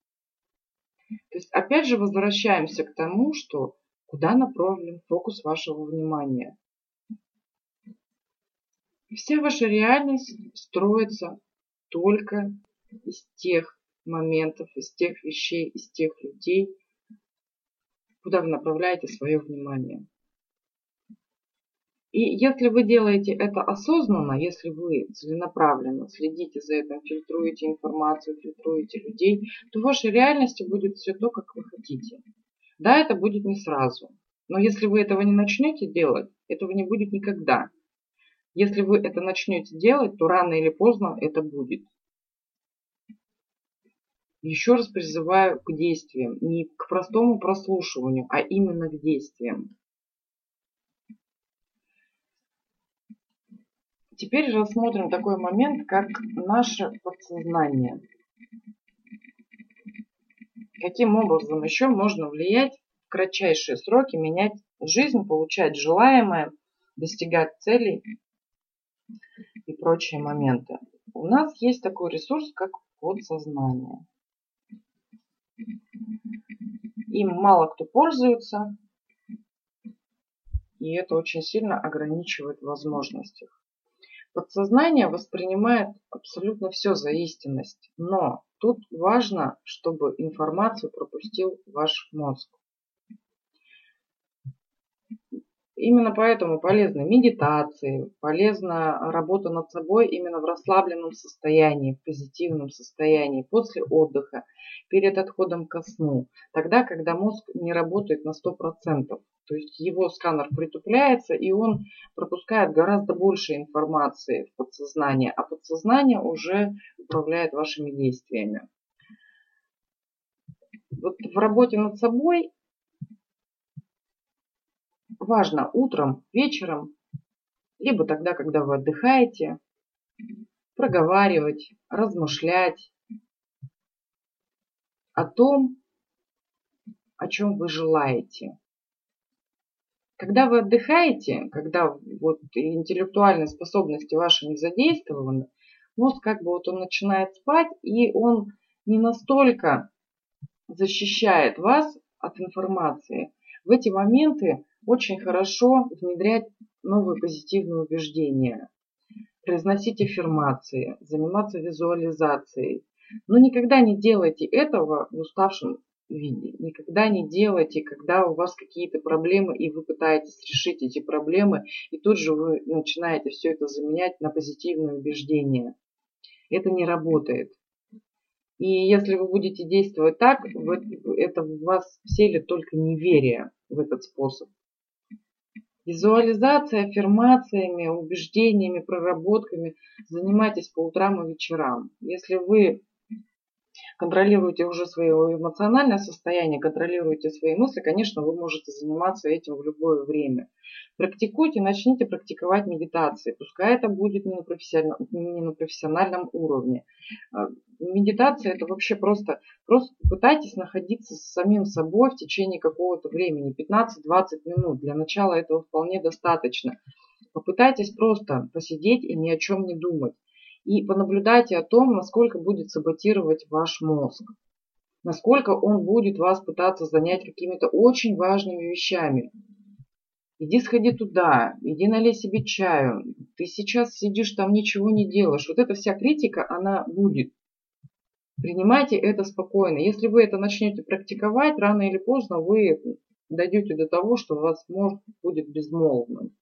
То есть опять же возвращаемся к тому, что куда направлен фокус вашего внимания. Вся ваша реальность строится только из тех моментов, из тех вещей, из тех людей, куда вы направляете свое внимание. И если вы делаете это осознанно, если вы целенаправленно следите за этим, фильтруете информацию, фильтруете людей, то в вашей реальности будет все то, как вы хотите. Да, это будет не сразу. Но если вы этого не начнете делать, этого не будет никогда. Если вы это начнете делать, то рано или поздно это будет. Еще раз призываю к действиям, не к простому прослушиванию, а именно к действиям. Теперь рассмотрим такой момент, как наше подсознание. Каким образом еще можно влиять в кратчайшие сроки, менять жизнь, получать желаемое, достигать целей и прочие моменты. У нас есть такой ресурс, как подсознание. Им мало кто пользуется, и это очень сильно ограничивает в возможностях. Подсознание воспринимает абсолютно все за истинность, но тут важно, чтобы информацию пропустил ваш мозг. Именно поэтому полезны медитации, полезна работа над собой именно в расслабленном состоянии, в позитивном состоянии, после отдыха, перед отходом ко сну, тогда, когда мозг не работает на 100%. То есть его сканер притупляется, и он пропускает гораздо больше информации в подсознание, а подсознание уже управляет вашими действиями. Вот в работе над собой важно утром, вечером, либо тогда, когда вы отдыхаете, проговаривать, размышлять о том, о чем вы желаете. Когда вы отдыхаете, когда вот интеллектуальные способности ваши не задействованы, мозг как бы вот он начинает спать, и он не настолько защищает вас от информации. В эти моменты очень хорошо внедрять новые позитивные убеждения, произносить аффирмации, заниматься визуализацией. Но никогда не делайте этого в уставшем виде. Никогда не делайте, когда у вас какие-то проблемы, и вы пытаетесь решить эти проблемы, и тут же вы начинаете все это заменять на позитивные убеждения. Это не работает. И если вы будете действовать так, это в вас вселит только неверие в этот способ. Визуализацией, аффирмациями, убеждениями, проработками занимайтесь по утрам и вечерам. Если вы контролируете уже свое эмоциональное состояние, контролируете свои мысли, конечно, вы можете заниматься этим в любое время. Практикуйте, начните практиковать медитации. Пускай это будет не на, профессиональном, не на профессиональном уровне. А, медитация это вообще просто, просто пытайтесь находиться с самим собой в течение какого-то времени, 15-20 минут. Для начала этого вполне достаточно. Попытайтесь просто посидеть и ни о чем не думать и понаблюдайте о том, насколько будет саботировать ваш мозг, насколько он будет вас пытаться занять какими-то очень важными вещами. Иди сходи туда, иди налей себе чаю, ты сейчас сидишь там, ничего не делаешь. Вот эта вся критика, она будет. Принимайте это спокойно. Если вы это начнете практиковать, рано или поздно вы дойдете до того, что у вас мозг будет безмолвным.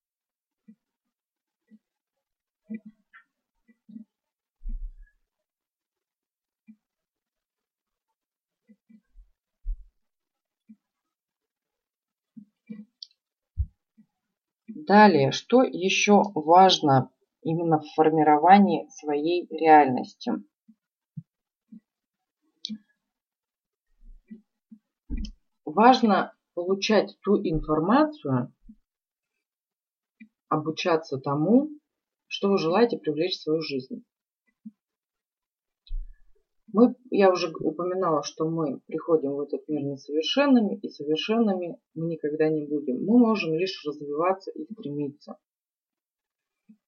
Далее, что еще важно именно в формировании своей реальности? Важно получать ту информацию, обучаться тому, что вы желаете привлечь в свою жизнь. Мы, я уже упоминала, что мы приходим в этот мир несовершенными, и совершенными мы никогда не будем. Мы можем лишь развиваться и стремиться.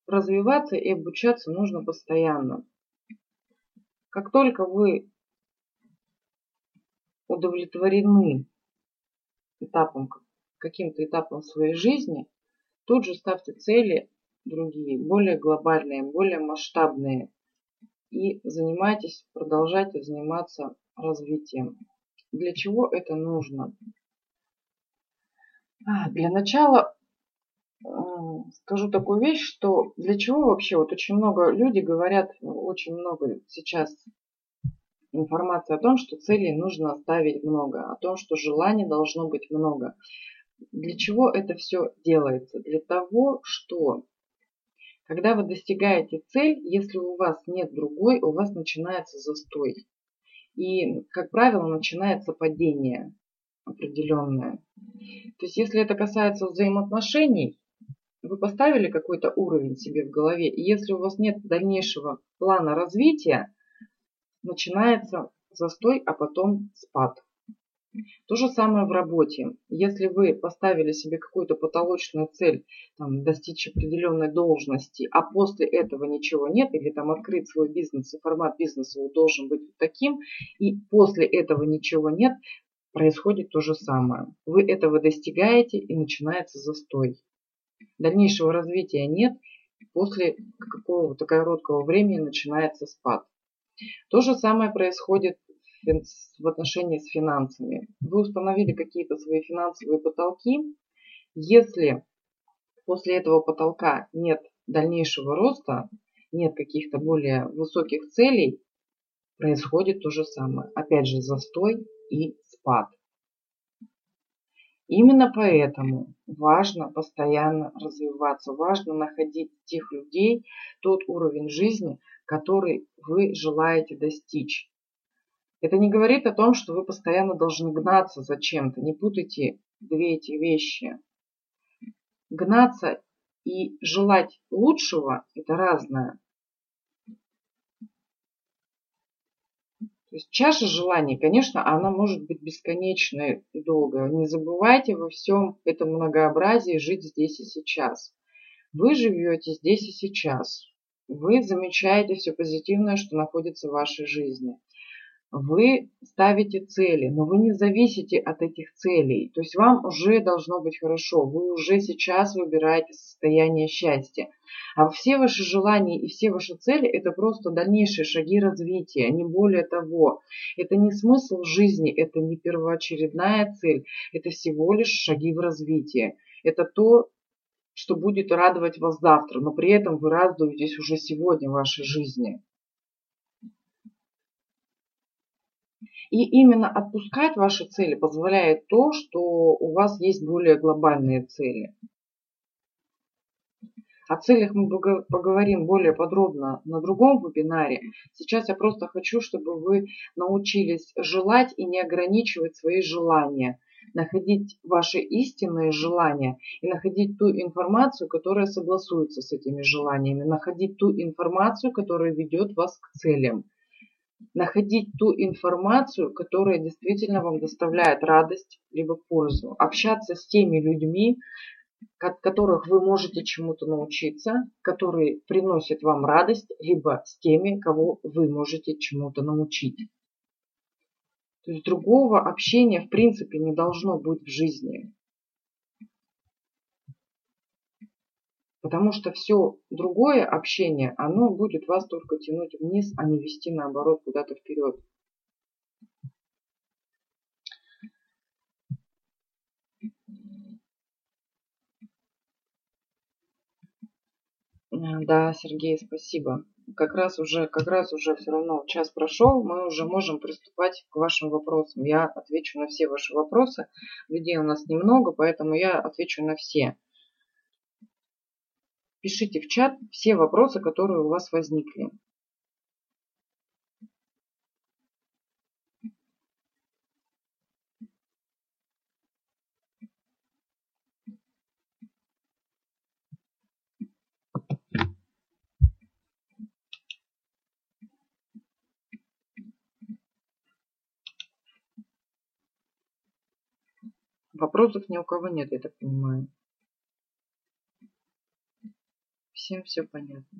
Развиваться и обучаться нужно постоянно. Как только вы удовлетворены этапом, каким-то этапом своей жизни, тут же ставьте цели другие, более глобальные, более масштабные. И занимайтесь, продолжайте заниматься развитием. Для чего это нужно? А, для начала э, скажу такую вещь, что для чего вообще, вот очень много люди говорят, очень много сейчас информации о том, что целей нужно ставить много, о том, что желаний должно быть много. Для чего это все делается? Для того, что когда вы достигаете цель, если у вас нет другой, у вас начинается застой. И, как правило, начинается падение определенное. То есть, если это касается взаимоотношений, вы поставили какой-то уровень себе в голове, и если у вас нет дальнейшего плана развития, начинается застой, а потом спад. То же самое в работе. Если вы поставили себе какую-то потолочную цель, там, достичь определенной должности, а после этого ничего нет, или там открыть свой бизнес, и формат бизнеса должен быть таким, и после этого ничего нет, происходит то же самое. Вы этого достигаете, и начинается застой. Дальнейшего развития нет, после какого-то короткого времени начинается спад. То же самое происходит в отношении с финансами. Вы установили какие-то свои финансовые потолки. Если после этого потолка нет дальнейшего роста, нет каких-то более высоких целей, происходит то же самое. Опять же, застой и спад. Именно поэтому важно постоянно развиваться, важно находить тех людей, тот уровень жизни, который вы желаете достичь. Это не говорит о том, что вы постоянно должны гнаться за чем-то. Не путайте две эти вещи. Гнаться и желать лучшего – это разное. То есть чаша желаний, конечно, она может быть бесконечной и долгой. Не забывайте во всем этом многообразии жить здесь и сейчас. Вы живете здесь и сейчас. Вы замечаете все позитивное, что находится в вашей жизни вы ставите цели, но вы не зависите от этих целей. То есть вам уже должно быть хорошо, вы уже сейчас выбираете состояние счастья. А все ваши желания и все ваши цели – это просто дальнейшие шаги развития, не более того. Это не смысл жизни, это не первоочередная цель, это всего лишь шаги в развитии. Это то, что будет радовать вас завтра, но при этом вы радуетесь уже сегодня в вашей жизни. И именно отпускать ваши цели позволяет то, что у вас есть более глобальные цели. О целях мы поговорим более подробно на другом вебинаре. Сейчас я просто хочу, чтобы вы научились желать и не ограничивать свои желания, находить ваши истинные желания и находить ту информацию, которая согласуется с этими желаниями, находить ту информацию, которая ведет вас к целям находить ту информацию, которая действительно вам доставляет радость либо пользу, общаться с теми людьми, от которых вы можете чему-то научиться, которые приносят вам радость, либо с теми, кого вы можете чему-то научить. То есть другого общения в принципе не должно быть в жизни. Потому что все другое общение, оно будет вас только тянуть вниз, а не вести наоборот куда-то вперед. Да, Сергей, спасибо. Как раз уже, как раз уже все равно час прошел, мы уже можем приступать к вашим вопросам. Я отвечу на все ваши вопросы. Людей у нас немного, поэтому я отвечу на все. Пишите в чат все вопросы, которые у вас возникли. Вопросов ни у кого нет, я так понимаю. Всем все понятно.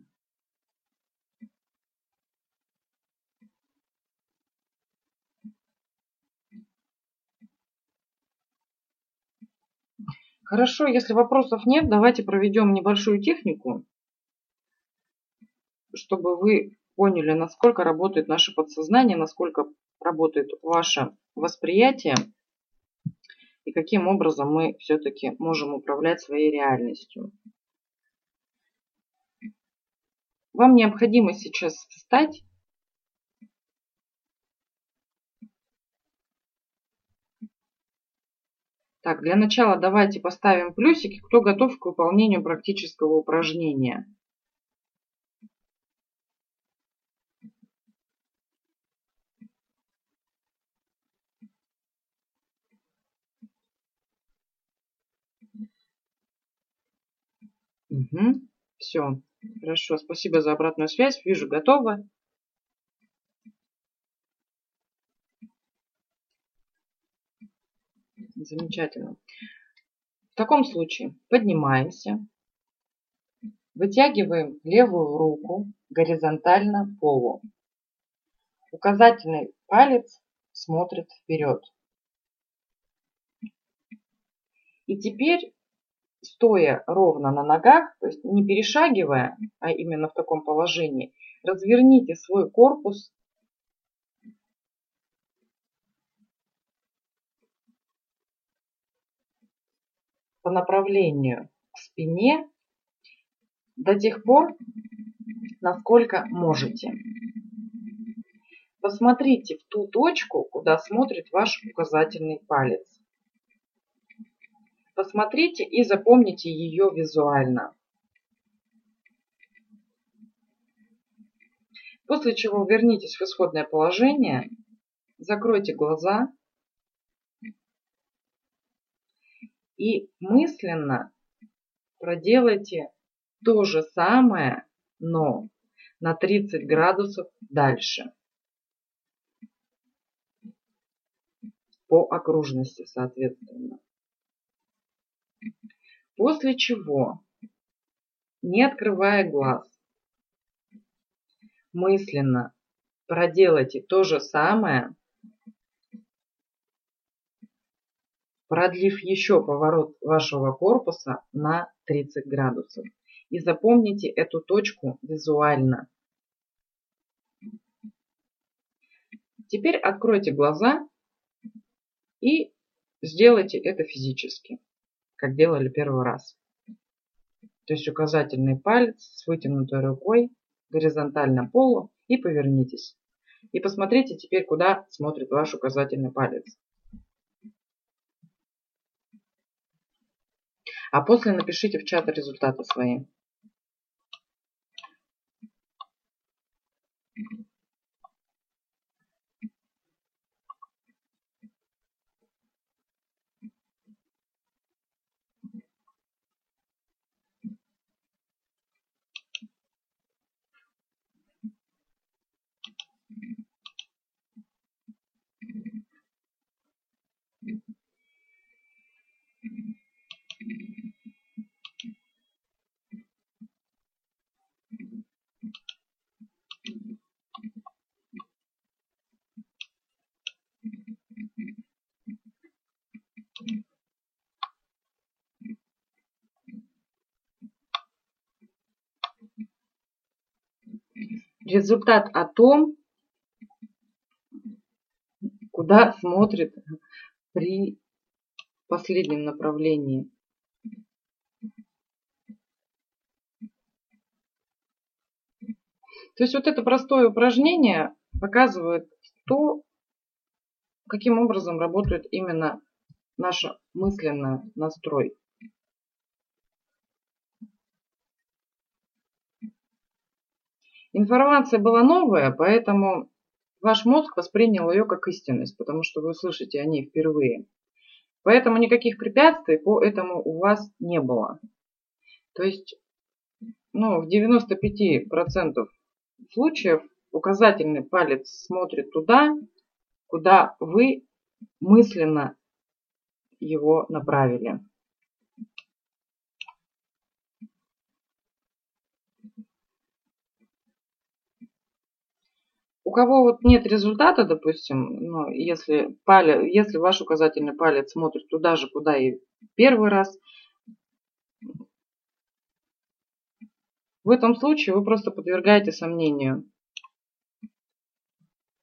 Хорошо, если вопросов нет, давайте проведем небольшую технику, чтобы вы поняли, насколько работает наше подсознание, насколько работает ваше восприятие и каким образом мы все-таки можем управлять своей реальностью. Вам необходимо сейчас встать Так, для начала давайте поставим плюсики, кто готов к выполнению практического упражнения. Угу. Все, хорошо, спасибо за обратную связь. Вижу, готово. Замечательно. В таком случае поднимаемся, вытягиваем левую руку горизонтально полу. Указательный палец смотрит вперед. И теперь стоя ровно на ногах, то есть не перешагивая, а именно в таком положении, разверните свой корпус по направлению к спине до тех пор, насколько можете. Посмотрите в ту точку, куда смотрит ваш указательный палец. Посмотрите и запомните ее визуально. После чего вернитесь в исходное положение, закройте глаза и мысленно проделайте то же самое, но на 30 градусов дальше. По окружности, соответственно. После чего, не открывая глаз, мысленно проделайте то же самое, продлив еще поворот вашего корпуса на 30 градусов. И запомните эту точку визуально. Теперь откройте глаза и сделайте это физически как делали первый раз. То есть указательный палец с вытянутой рукой горизонтально полу и повернитесь. И посмотрите теперь, куда смотрит ваш указательный палец. А после напишите в чат результаты свои. Результат о том, куда смотрит при последнем направлении. То есть вот это простое упражнение показывает то, каким образом работает именно наша мысленная настрой. Информация была новая, поэтому ваш мозг воспринял ее как истинность, потому что вы слышите о ней впервые. Поэтому никаких препятствий по этому у вас не было. То есть ну, в 95% случаев указательный палец смотрит туда, куда вы мысленно его направили. Кого вот нет результата, допустим, ну, если, палец, если ваш указательный палец смотрит туда же, куда и первый раз, в этом случае вы просто подвергаете сомнению.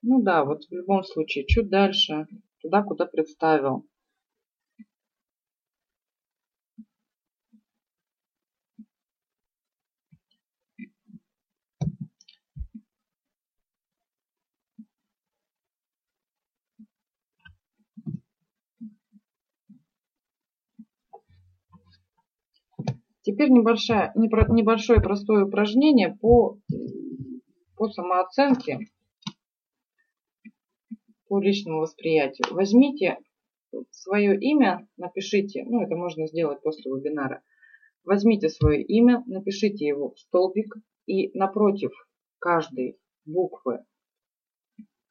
Ну да, вот в любом случае, чуть дальше, туда, куда представил. Теперь небольшое, небольшое простое упражнение по, по самооценке, по личному восприятию. Возьмите свое имя, напишите, ну это можно сделать после вебинара. Возьмите свое имя, напишите его в столбик и напротив каждой буквы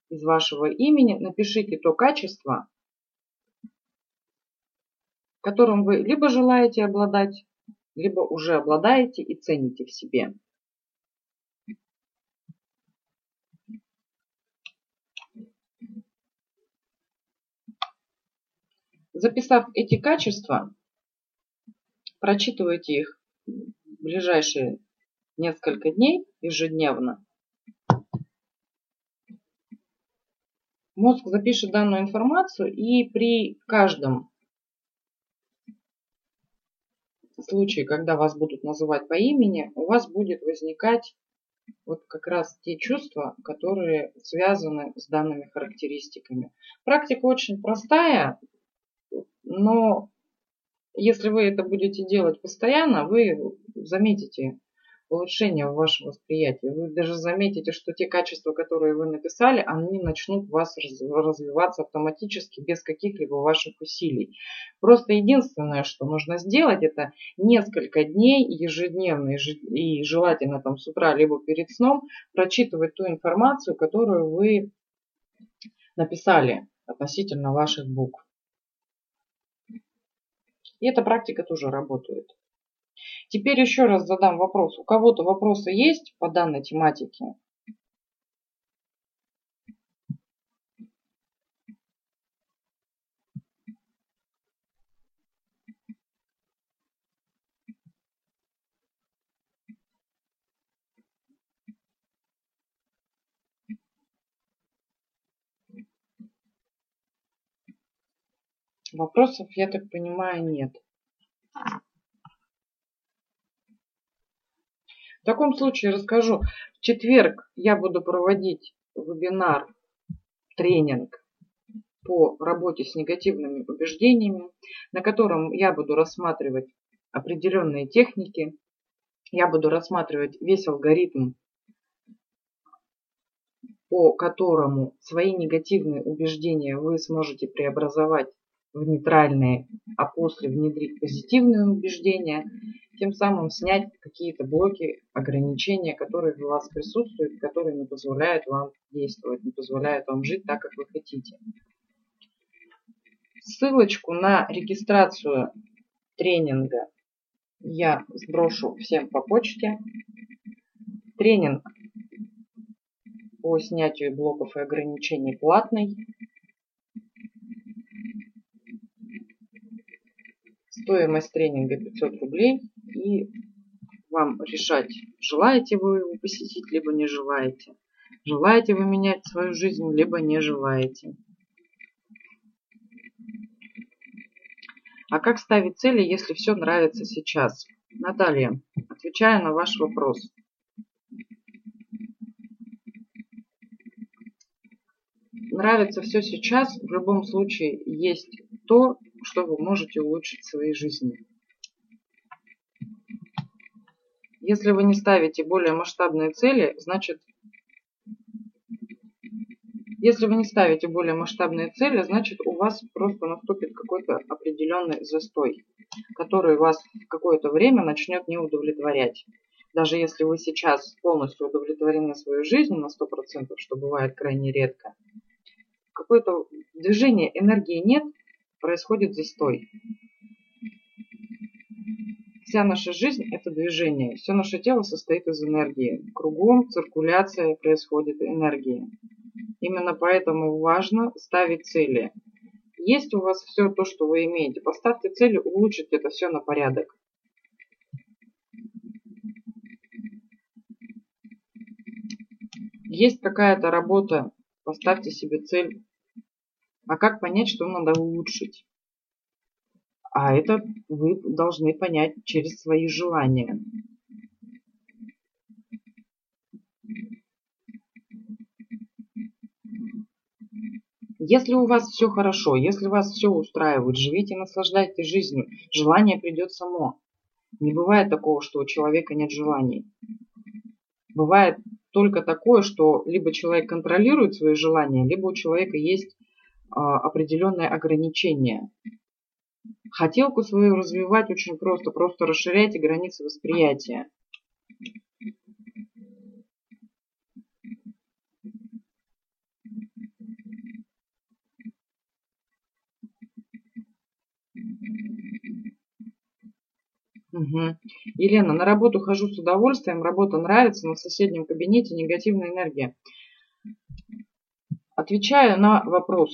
из вашего имени напишите то качество, которым вы либо желаете обладать, либо уже обладаете и цените в себе. Записав эти качества, прочитывайте их в ближайшие несколько дней ежедневно. Мозг запишет данную информацию и при каждом случае, когда вас будут называть по имени, у вас будет возникать вот как раз те чувства, которые связаны с данными характеристиками. Практика очень простая, но если вы это будете делать постоянно, вы заметите улучшение в вашем восприятии. Вы даже заметите, что те качества, которые вы написали, они начнут у вас развиваться автоматически без каких-либо ваших усилий. Просто единственное, что нужно сделать, это несколько дней ежедневно и желательно там с утра либо перед сном прочитывать ту информацию, которую вы написали относительно ваших букв. И эта практика тоже работает. Теперь еще раз задам вопрос. У кого-то вопросы есть по данной тематике? Вопросов, я так понимаю, нет. В таком случае расскажу. В четверг я буду проводить вебинар, тренинг по работе с негативными убеждениями, на котором я буду рассматривать определенные техники. Я буду рассматривать весь алгоритм, по которому свои негативные убеждения вы сможете преобразовать в нейтральные, а после внедрить позитивные убеждения, тем самым снять какие-то блоки, ограничения, которые у вас присутствуют, которые не позволяют вам действовать, не позволяют вам жить так, как вы хотите. Ссылочку на регистрацию тренинга я сброшу всем по почте. Тренинг по снятию блоков и ограничений платный. Стоимость тренинга 500 рублей. И вам решать, желаете вы его посетить, либо не желаете. Желаете вы менять свою жизнь, либо не желаете. А как ставить цели, если все нравится сейчас? Наталья, отвечая на ваш вопрос. Нравится все сейчас, в любом случае есть то, что вы можете улучшить в своей жизни. Если вы не ставите более масштабные цели, значит, если вы не ставите более масштабные цели, значит у вас просто наступит какой-то определенный застой, который вас какое-то время начнет не удовлетворять. Даже если вы сейчас полностью удовлетворены своей жизнью на 100%, что бывает крайне редко, какое-то движение энергии нет, происходит застой. Вся наша жизнь – это движение. Все наше тело состоит из энергии. Кругом циркуляция происходит энергии. Именно поэтому важно ставить цели. Есть у вас все то, что вы имеете. Поставьте цели улучшить это все на порядок. Есть какая-то работа, поставьте себе цель. А как понять, что надо улучшить? А это вы должны понять через свои желания. Если у вас все хорошо, если вас все устраивает, живите, наслаждайтесь жизнью, желание придет само. Не бывает такого, что у человека нет желаний. Бывает только такое, что либо человек контролирует свои желания, либо у человека есть определенные ограничения. Хотелку свою развивать очень просто. Просто расширяйте границы восприятия. Угу. Елена, на работу хожу с удовольствием, работа нравится, но в соседнем кабинете негативная энергия. Отвечаю на вопрос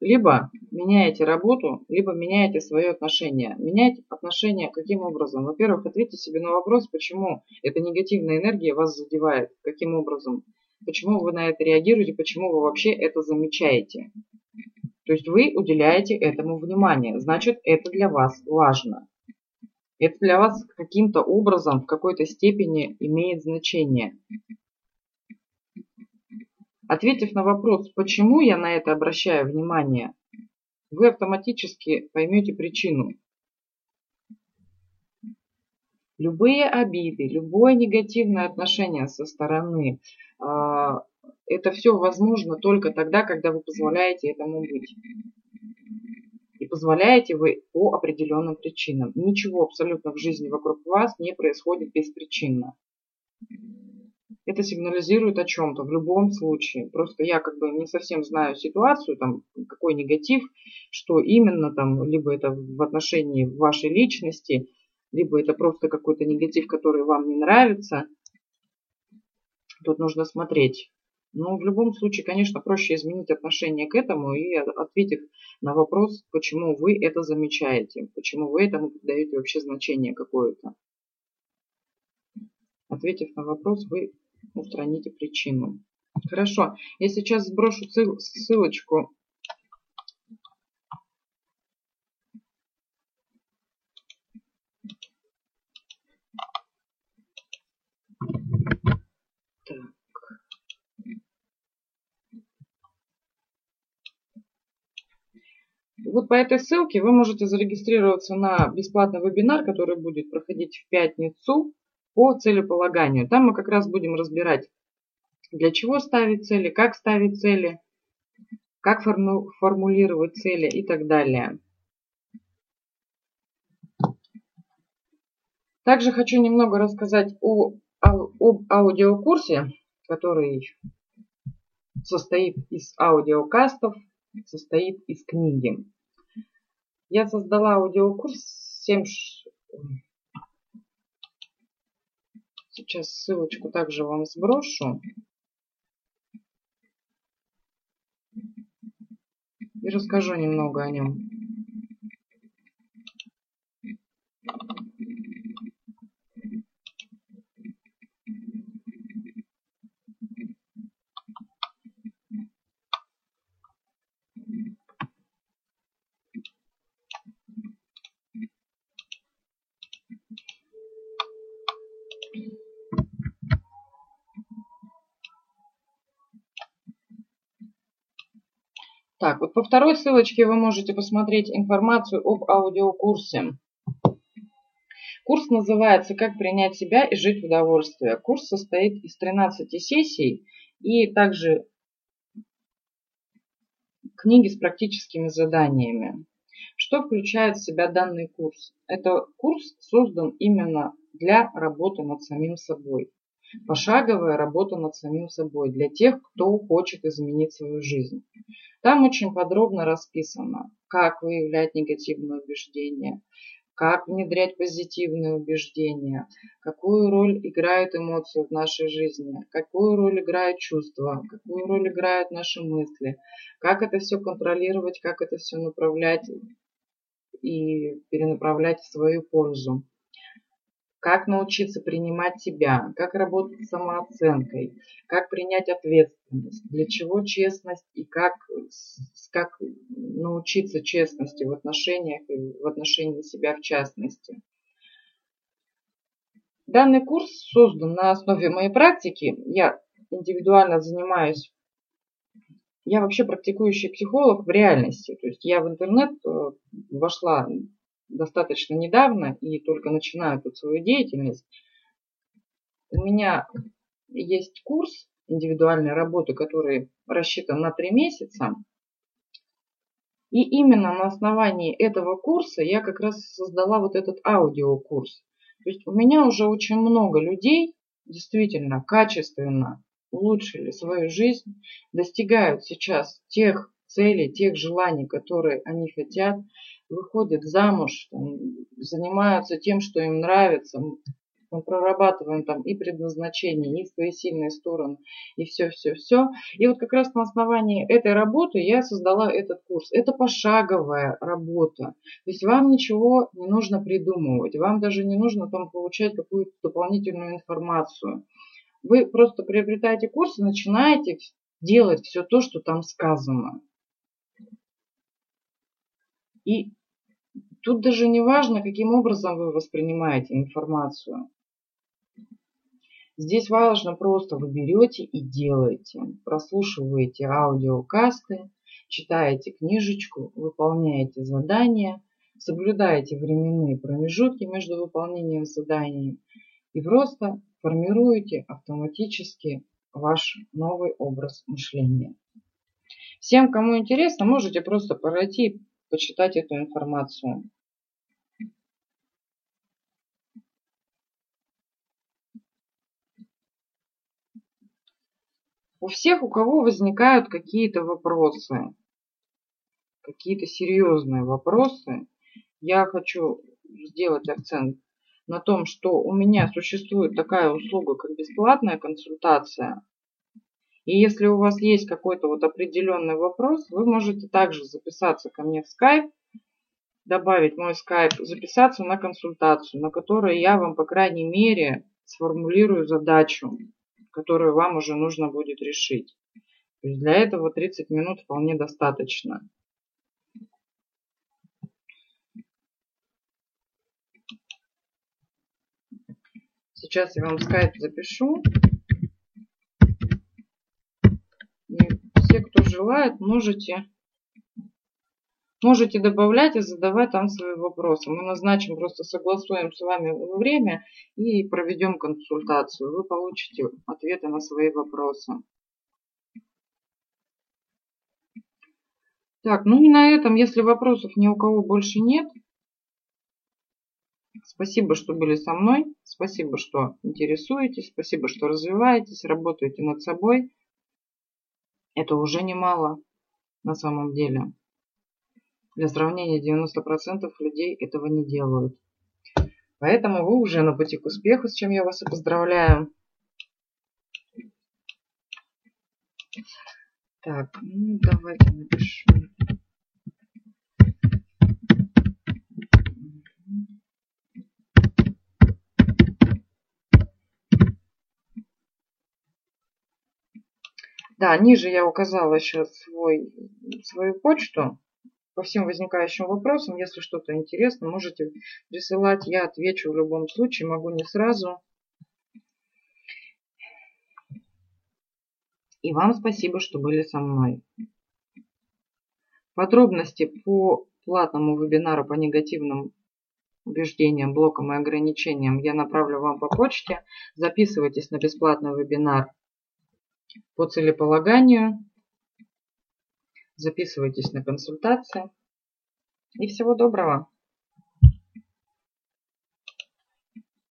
либо меняете работу, либо меняете свое отношение. Менять отношение каким образом? Во-первых, ответьте себе на вопрос, почему эта негативная энергия вас задевает, каким образом, почему вы на это реагируете, почему вы вообще это замечаете. То есть вы уделяете этому внимание, значит это для вас важно. Это для вас каким-то образом, в какой-то степени имеет значение. Ответив на вопрос, почему я на это обращаю внимание, вы автоматически поймете причину. Любые обиды, любое негативное отношение со стороны, а, это все возможно только тогда, когда вы позволяете этому быть. И позволяете вы по определенным причинам. Ничего абсолютно в жизни вокруг вас не происходит беспричинно это сигнализирует о чем-то в любом случае. Просто я как бы не совсем знаю ситуацию, там, какой негатив, что именно там, либо это в отношении вашей личности, либо это просто какой-то негатив, который вам не нравится. Тут нужно смотреть. Но в любом случае, конечно, проще изменить отношение к этому и ответив на вопрос, почему вы это замечаете, почему вы этому придаете вообще значение какое-то. Ответив на вопрос, вы устраните причину. Хорошо, я сейчас сброшу ссылочку. Вот по этой ссылке вы можете зарегистрироваться на бесплатный вебинар, который будет проходить в пятницу по целеполаганию. Там мы как раз будем разбирать, для чего ставить цели, как ставить цели, как форму формулировать цели и так далее. Также хочу немного рассказать о, об аудиокурсе, который состоит из аудиокастов, состоит из книги. Я создала аудиокурс 7, Сейчас ссылочку также вам сброшу. И расскажу немного о нем. Так, вот по второй ссылочке вы можете посмотреть информацию об аудиокурсе. Курс называется «Как принять себя и жить в удовольствии». Курс состоит из 13 сессий и также книги с практическими заданиями. Что включает в себя данный курс? Это курс создан именно для работы над самим собой. Пошаговая работа над самим собой для тех, кто хочет изменить свою жизнь. Там очень подробно расписано, как выявлять негативные убеждения, как внедрять позитивные убеждения, какую роль играют эмоции в нашей жизни, какую роль играют чувства, какую роль играют наши мысли, как это все контролировать, как это все направлять и перенаправлять в свою пользу как научиться принимать себя, как работать с самооценкой, как принять ответственность, для чего честность и как, как научиться честности в отношениях и в отношении себя в частности. Данный курс создан на основе моей практики. Я индивидуально занимаюсь я вообще практикующий психолог в реальности. То есть я в интернет э, вошла достаточно недавно и только начинаю тут свою деятельность, у меня есть курс индивидуальной работы, который рассчитан на три месяца. И именно на основании этого курса я как раз создала вот этот аудиокурс. То есть у меня уже очень много людей действительно качественно улучшили свою жизнь, достигают сейчас тех целей, тех желаний, которые они хотят, выходят замуж, там, занимаются тем, что им нравится. Мы прорабатываем там и предназначение, и свои сильные стороны, и все-все-все. И вот как раз на основании этой работы я создала этот курс. Это пошаговая работа. То есть вам ничего не нужно придумывать, вам даже не нужно там получать какую-то дополнительную информацию. Вы просто приобретаете курс и начинаете делать все то, что там сказано. И тут даже не важно, каким образом вы воспринимаете информацию. Здесь важно просто вы берете и делаете. Прослушиваете аудиокасты, читаете книжечку, выполняете задания, соблюдаете временные промежутки между выполнением заданий и просто формируете автоматически ваш новый образ мышления. Всем, кому интересно, можете просто пройти почитать эту информацию. У всех, у кого возникают какие-то вопросы, какие-то серьезные вопросы, я хочу сделать акцент на том, что у меня существует такая услуга, как бесплатная консультация и если у вас есть какой-то вот определенный вопрос, вы можете также записаться ко мне в Skype, добавить мой Skype, записаться на консультацию, на которой я вам, по крайней мере, сформулирую задачу, которую вам уже нужно будет решить. То есть для этого 30 минут вполне достаточно. Сейчас я вам Skype запишу. Все, кто желает, можете, можете добавлять и задавать там свои вопросы. Мы назначим, просто согласуем с вами время и проведем консультацию. Вы получите ответы на свои вопросы. Так, ну и на этом, если вопросов ни у кого больше нет, спасибо, что были со мной, спасибо, что интересуетесь, спасибо, что развиваетесь, работаете над собой. Это уже немало на самом деле. Для сравнения 90% людей этого не делают. Поэтому вы уже на пути к успеху, с чем я вас и поздравляю. Так, ну давайте напишу. Да, ниже я указала еще свой, свою почту по всем возникающим вопросам. Если что-то интересно, можете присылать. Я отвечу в любом случае, могу не сразу. И вам спасибо, что были со мной. Подробности по платному вебинару по негативным убеждениям, блокам и ограничениям я направлю вам по почте. Записывайтесь на бесплатный вебинар по целеполаганию. Записывайтесь на консультации. И всего доброго!